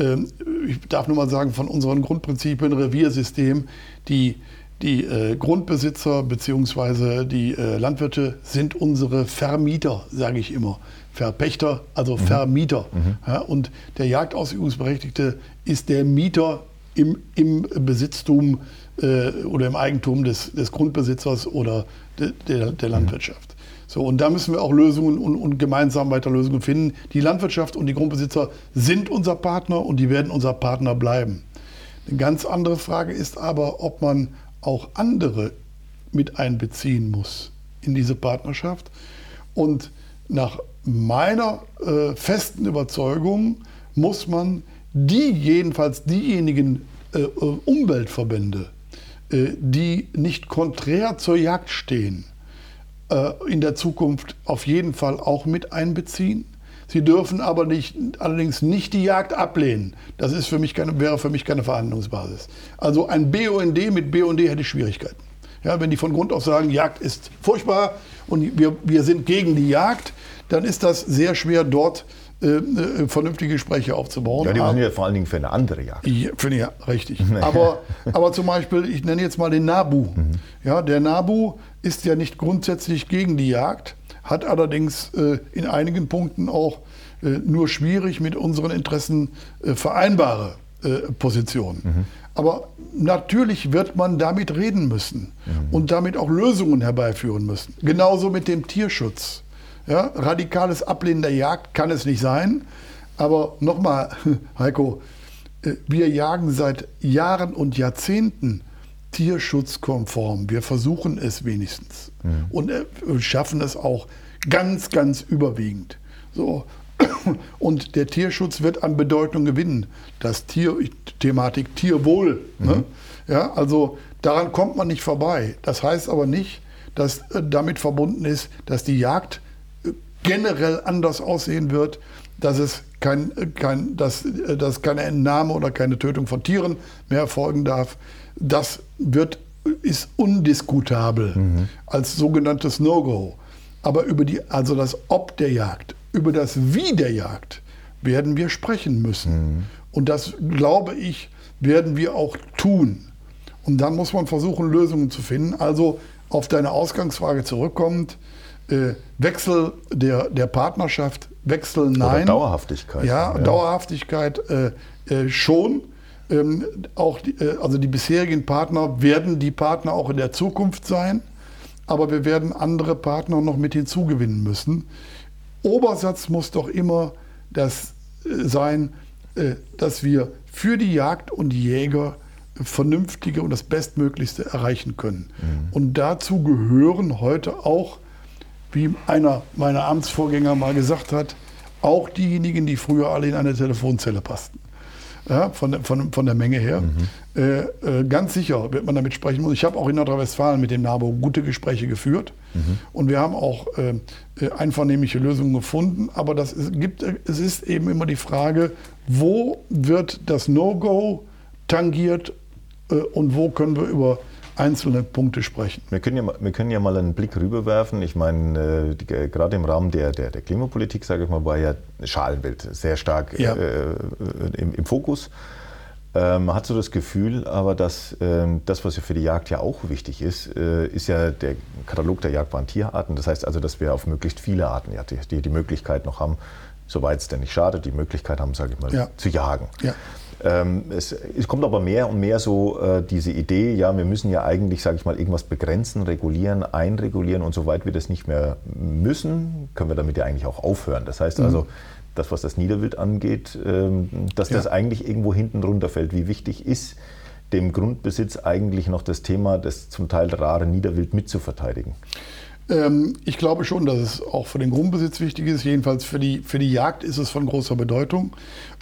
Ähm, ich darf nur mal sagen, von unseren Grundprinzipien Reviersystem, die, die äh, Grundbesitzer bzw. die äh, Landwirte sind unsere Vermieter, sage ich immer. Verpächter, also mhm. Vermieter. Mhm. Ja, und der Jagdausübungsberechtigte ist der Mieter im, im Besitztum äh, oder im Eigentum des, des Grundbesitzers oder de, der, der Landwirtschaft. So, und da müssen wir auch Lösungen und, und, gemeinsam weiter Lösungen finden. Die Landwirtschaft und die Grundbesitzer sind unser Partner und die werden unser Partner bleiben. Eine ganz andere Frage ist aber, ob man auch andere mit einbeziehen muss in diese Partnerschaft. Und nach meiner äh, festen Überzeugung muss man die, jedenfalls diejenigen äh, Umweltverbände, äh, die nicht konträr zur Jagd stehen, äh, in der Zukunft auf jeden Fall auch mit einbeziehen. Sie dürfen aber nicht, allerdings nicht die Jagd ablehnen. Das ist für mich keine, wäre für mich keine Verhandlungsbasis. Also ein BUND mit BUND hätte ich Schwierigkeiten. Ja, wenn die von Grund auf sagen, Jagd ist furchtbar und wir, wir sind gegen die Jagd, dann ist das sehr schwer dort äh, äh, vernünftige Gespräche aufzubauen. Ja, die sind ja vor allen Dingen für eine andere Jagd. Ja, finde ich ja, richtig. aber, aber zum Beispiel, ich nenne jetzt mal den Nabu. Mhm. Ja, der Nabu ist ja nicht grundsätzlich gegen die Jagd, hat allerdings äh, in einigen Punkten auch äh, nur schwierig mit unseren Interessen äh, vereinbare äh, Positionen. Mhm. Aber natürlich wird man damit reden müssen mhm. und damit auch Lösungen herbeiführen müssen. Genauso mit dem Tierschutz. Ja, radikales Ablehnen der Jagd kann es nicht sein. Aber nochmal, Heiko, äh, wir jagen seit Jahren und Jahrzehnten tierschutzkonform. Wir versuchen es wenigstens mhm. und äh, schaffen es auch ganz, ganz überwiegend. So. Und der Tierschutz wird an Bedeutung gewinnen. Das Tier, Thematik Tierwohl. Ne? Mhm. Ne? Ja, also daran kommt man nicht vorbei. Das heißt aber nicht, das äh, damit verbunden ist, dass die Jagd generell anders aussehen wird, dass es kein, kein, dass, dass keine Entnahme oder keine Tötung von Tieren mehr erfolgen darf. Das wird, ist undiskutabel mhm. als sogenanntes No-Go. Aber über die, also das Ob der Jagd, über das Wie der Jagd werden wir sprechen müssen. Mhm. Und das, glaube ich, werden wir auch tun. Und dann muss man versuchen, Lösungen zu finden. Also auf deine Ausgangsfrage zurückkommend, äh, Wechsel der, der Partnerschaft, Wechsel nein. Oder Dauerhaftigkeit. Ja, ja. Dauerhaftigkeit äh, äh, schon. Ähm, auch die, äh, also die bisherigen Partner werden die Partner auch in der Zukunft sein, aber wir werden andere Partner noch mit hinzugewinnen müssen. Obersatz muss doch immer das äh, sein, dass wir für die Jagd und die Jäger vernünftige und das Bestmöglichste erreichen können. Mhm. Und dazu gehören heute auch, wie einer meiner Amtsvorgänger mal gesagt hat, auch diejenigen, die früher alle in eine Telefonzelle passten. Ja, von, von, von der Menge her. Mhm. Äh, äh, ganz sicher wird man damit sprechen müssen. Ich habe auch in Nordrhein-Westfalen mit dem NABO gute Gespräche geführt mhm. und wir haben auch äh, äh, einvernehmliche Lösungen gefunden. Aber das ist, gibt, es ist eben immer die Frage, wo wird das No-Go tangiert äh, und wo können wir über einzelne Punkte sprechen. Wir können ja, wir können ja mal einen Blick rüberwerfen. Ich meine, äh, gerade im Rahmen der, der, der, Klimapolitik, sage ich mal, war ja Schalenwild sehr stark ja. äh, im, im, Fokus. Ähm, man hat so das Gefühl, aber dass ähm, das, was ja für die Jagd ja auch wichtig ist, äh, ist ja der Katalog der jagdbaren Tierarten. Das heißt also, dass wir auf möglichst viele Arten ja, die, die, die Möglichkeit noch haben, soweit es denn nicht schadet, die Möglichkeit haben, sage ich mal, ja. zu jagen. Ja. Ähm, es, es, kommt aber mehr und mehr so äh, diese Idee, ja, wir müssen ja eigentlich, sage ich mal, irgendwas begrenzen, regulieren, einregulieren und soweit wir das nicht mehr müssen, können wir damit ja eigentlich auch aufhören. Das heißt also, mhm. das, was das Niederwild angeht, ähm, dass ja. das eigentlich irgendwo hinten runterfällt. Wie wichtig ist dem Grundbesitz eigentlich noch das Thema, das zum Teil rare Niederwild mitzuverteidigen? Ähm, ich glaube schon, dass es auch für den Grundbesitz wichtig ist. Jedenfalls für die, für die Jagd ist es von großer Bedeutung.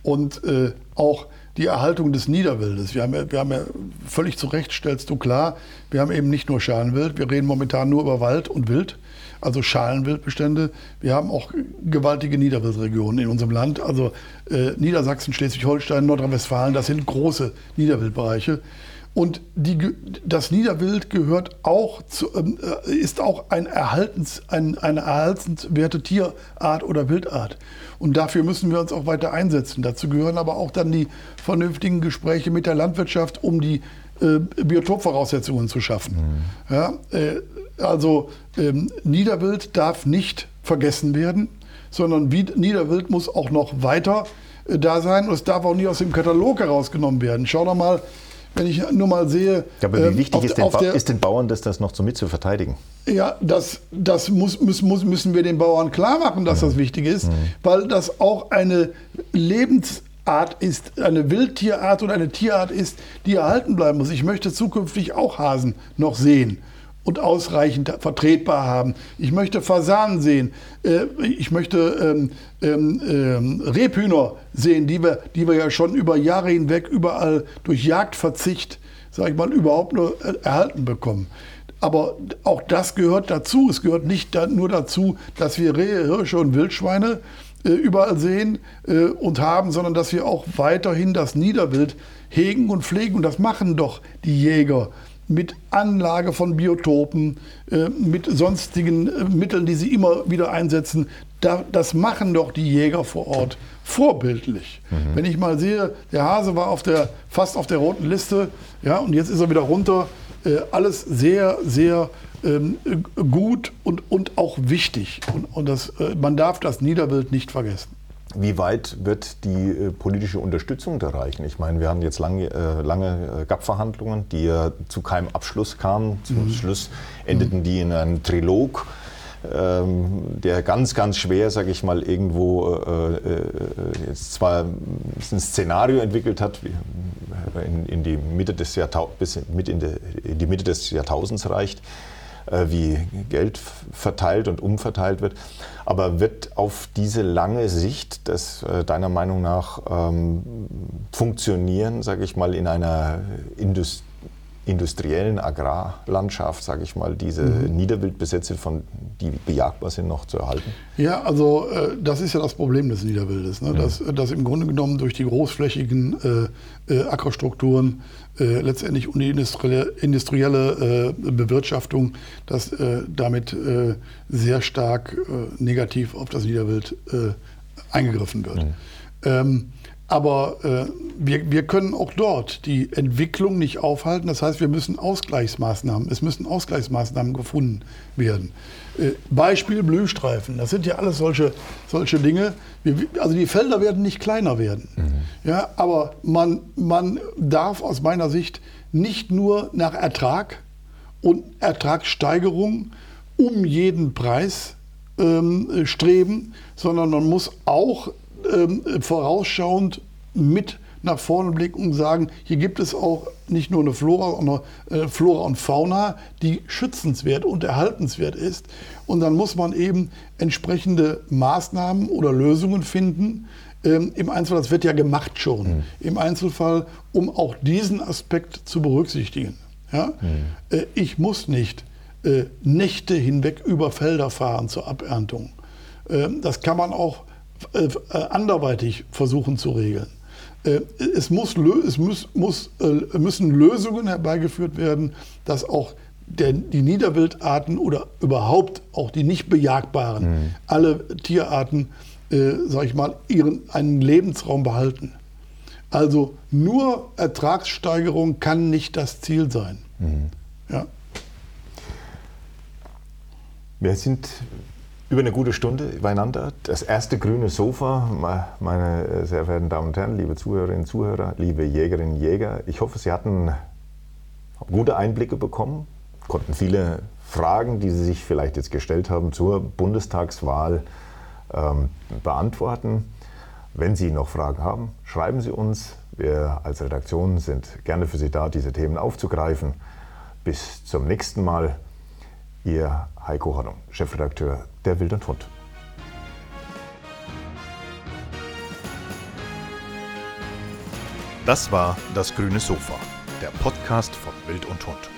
Und äh, auch die Erhaltung des Niederwildes. Wir haben, ja, wir haben ja völlig zu Recht, stellst du klar, wir haben eben nicht nur Schalenwild, wir reden momentan nur über Wald und Wild, also Schalenwildbestände. Wir haben auch gewaltige Niederwildregionen in unserem Land, also äh, Niedersachsen, Schleswig-Holstein, Nordrhein-Westfalen, das sind große Niederwildbereiche. Und die, das Niederwild gehört auch zu, ähm, äh, ist auch ein Erhaltens, ein, eine erhaltenswerte Tierart oder Wildart. Und dafür müssen wir uns auch weiter einsetzen. Dazu gehören aber auch dann die vernünftigen Gespräche mit der Landwirtschaft, um die äh, Biotopvoraussetzungen zu schaffen. Mhm. Ja, äh, also ähm, Niederwild darf nicht vergessen werden, sondern Niederwild muss auch noch weiter äh, da sein und es darf auch nicht aus dem Katalog herausgenommen werden. Schau doch mal, wenn ich nur mal sehe. Ja, aber wie ähm, wichtig ist, den der, ist, den Bauern das, das noch so mit zu verteidigen? Ja, das, das muss, muss, müssen wir den Bauern klar machen, dass mhm. das wichtig ist, mhm. weil das auch eine Lebensart ist, eine Wildtierart und eine Tierart ist, die erhalten bleiben muss. Ich möchte zukünftig auch Hasen noch sehen und ausreichend vertretbar haben. Ich möchte Fasanen sehen. Äh, ich möchte ähm, ähm, ähm, Rebhühner sehen, die wir, die wir ja schon über Jahre hinweg überall durch Jagdverzicht, sage ich mal, überhaupt nur äh, erhalten bekommen. Aber auch das gehört dazu. Es gehört nicht nur dazu, dass wir Rehe, Hirsche und Wildschweine äh, überall sehen und haben, sondern dass wir auch weiterhin das Niederwild hegen und pflegen. Und das machen doch die Jäger mit Anlage von Biotopen, äh, mit sonstigen äh, Mitteln, die sie immer wieder einsetzen. das machen doch die Jäger vor Ort vorbildlich. Mhm. Wenn ich mal sehe, der Hase war auf der, fast auf der roten Liste, ja, und jetzt ist er wieder runter. Äh, alles sehr, sehr ähm, gut und, und auch wichtig. Und, und das, man darf das Niederwild nicht vergessen. Wie weit wird die äh, politische Unterstützung da reichen? Ich meine, wir haben jetzt lange, äh, lange äh, GAP-Verhandlungen, die ja zu keinem Abschluss kamen. Zum mhm. Schluss endeten die in einem Trilog, ähm, der ganz, ganz schwer, sage ich mal, irgendwo äh, äh, jetzt zwar ein Szenario entwickelt hat, in, in die Mitte des Jahrtau bis mit in, de, in die Mitte des Jahrtausends reicht äh, wie Geld verteilt und umverteilt wird. Aber wird auf diese lange Sicht das äh, deiner Meinung nach ähm, funktionieren, sage ich mal, in einer Indust industriellen Agrarlandschaft, sage ich mal, diese mhm. Niederwildbesätze, von, die bejagbar sind, noch zu erhalten? Ja, also äh, das ist ja das Problem des Niederwildes, ne? mhm. dass, dass im Grunde genommen durch die großflächigen äh, äh, Ackerstrukturen äh, letztendlich und die industrielle, industrielle äh, Bewirtschaftung, dass äh, damit sehr stark negativ auf das Niederwild eingegriffen wird. Mhm. Ähm, aber äh, wir, wir können auch dort die Entwicklung nicht aufhalten. Das heißt, wir müssen Ausgleichsmaßnahmen, es müssen Ausgleichsmaßnahmen gefunden werden. Äh, Beispiel Blühstreifen, das sind ja alles solche, solche Dinge. Wir, also die Felder werden nicht kleiner werden. Mhm. Ja, aber man, man darf aus meiner Sicht nicht nur nach Ertrag und Ertragssteigerung um jeden Preis ähm, streben, sondern man muss auch ähm, vorausschauend mit nach vorne blicken und sagen, hier gibt es auch nicht nur eine Flora, sondern äh, Flora und Fauna, die schützenswert und erhaltenswert ist. Und dann muss man eben entsprechende Maßnahmen oder Lösungen finden. Ähm, Im Einzelfall, das wird ja gemacht schon, mhm. im Einzelfall, um auch diesen Aspekt zu berücksichtigen. Ja? Mhm. Äh, ich muss nicht äh, Nächte hinweg über Felder fahren zur Aberntung. Äh, das kann man auch äh, anderweitig versuchen zu regeln. Äh, es, muss, es muss, muss, äh, müssen Lösungen herbeigeführt werden, dass auch der, die Niederwildarten oder überhaupt auch die nicht bejagbaren, mhm. alle Tierarten, äh, sag ich mal, ihren, einen Lebensraum behalten. Also nur Ertragssteigerung kann nicht das Ziel sein. Mhm. Ja. Wir sind über eine gute Stunde beieinander. Das erste grüne Sofa, meine sehr verehrten Damen und Herren, liebe Zuhörerinnen und Zuhörer, liebe Jägerinnen und Jäger. Ich hoffe, Sie hatten gute Einblicke bekommen, konnten viele Fragen, die Sie sich vielleicht jetzt gestellt haben zur Bundestagswahl, ähm, beantworten. Wenn Sie noch Fragen haben, schreiben Sie uns. Wir als Redaktion sind gerne für Sie da, diese Themen aufzugreifen. Bis zum nächsten Mal. Ihr Heiko Hornung, Chefredakteur der Wild und Hund. Das war das grüne Sofa, der Podcast von Wild und Hund.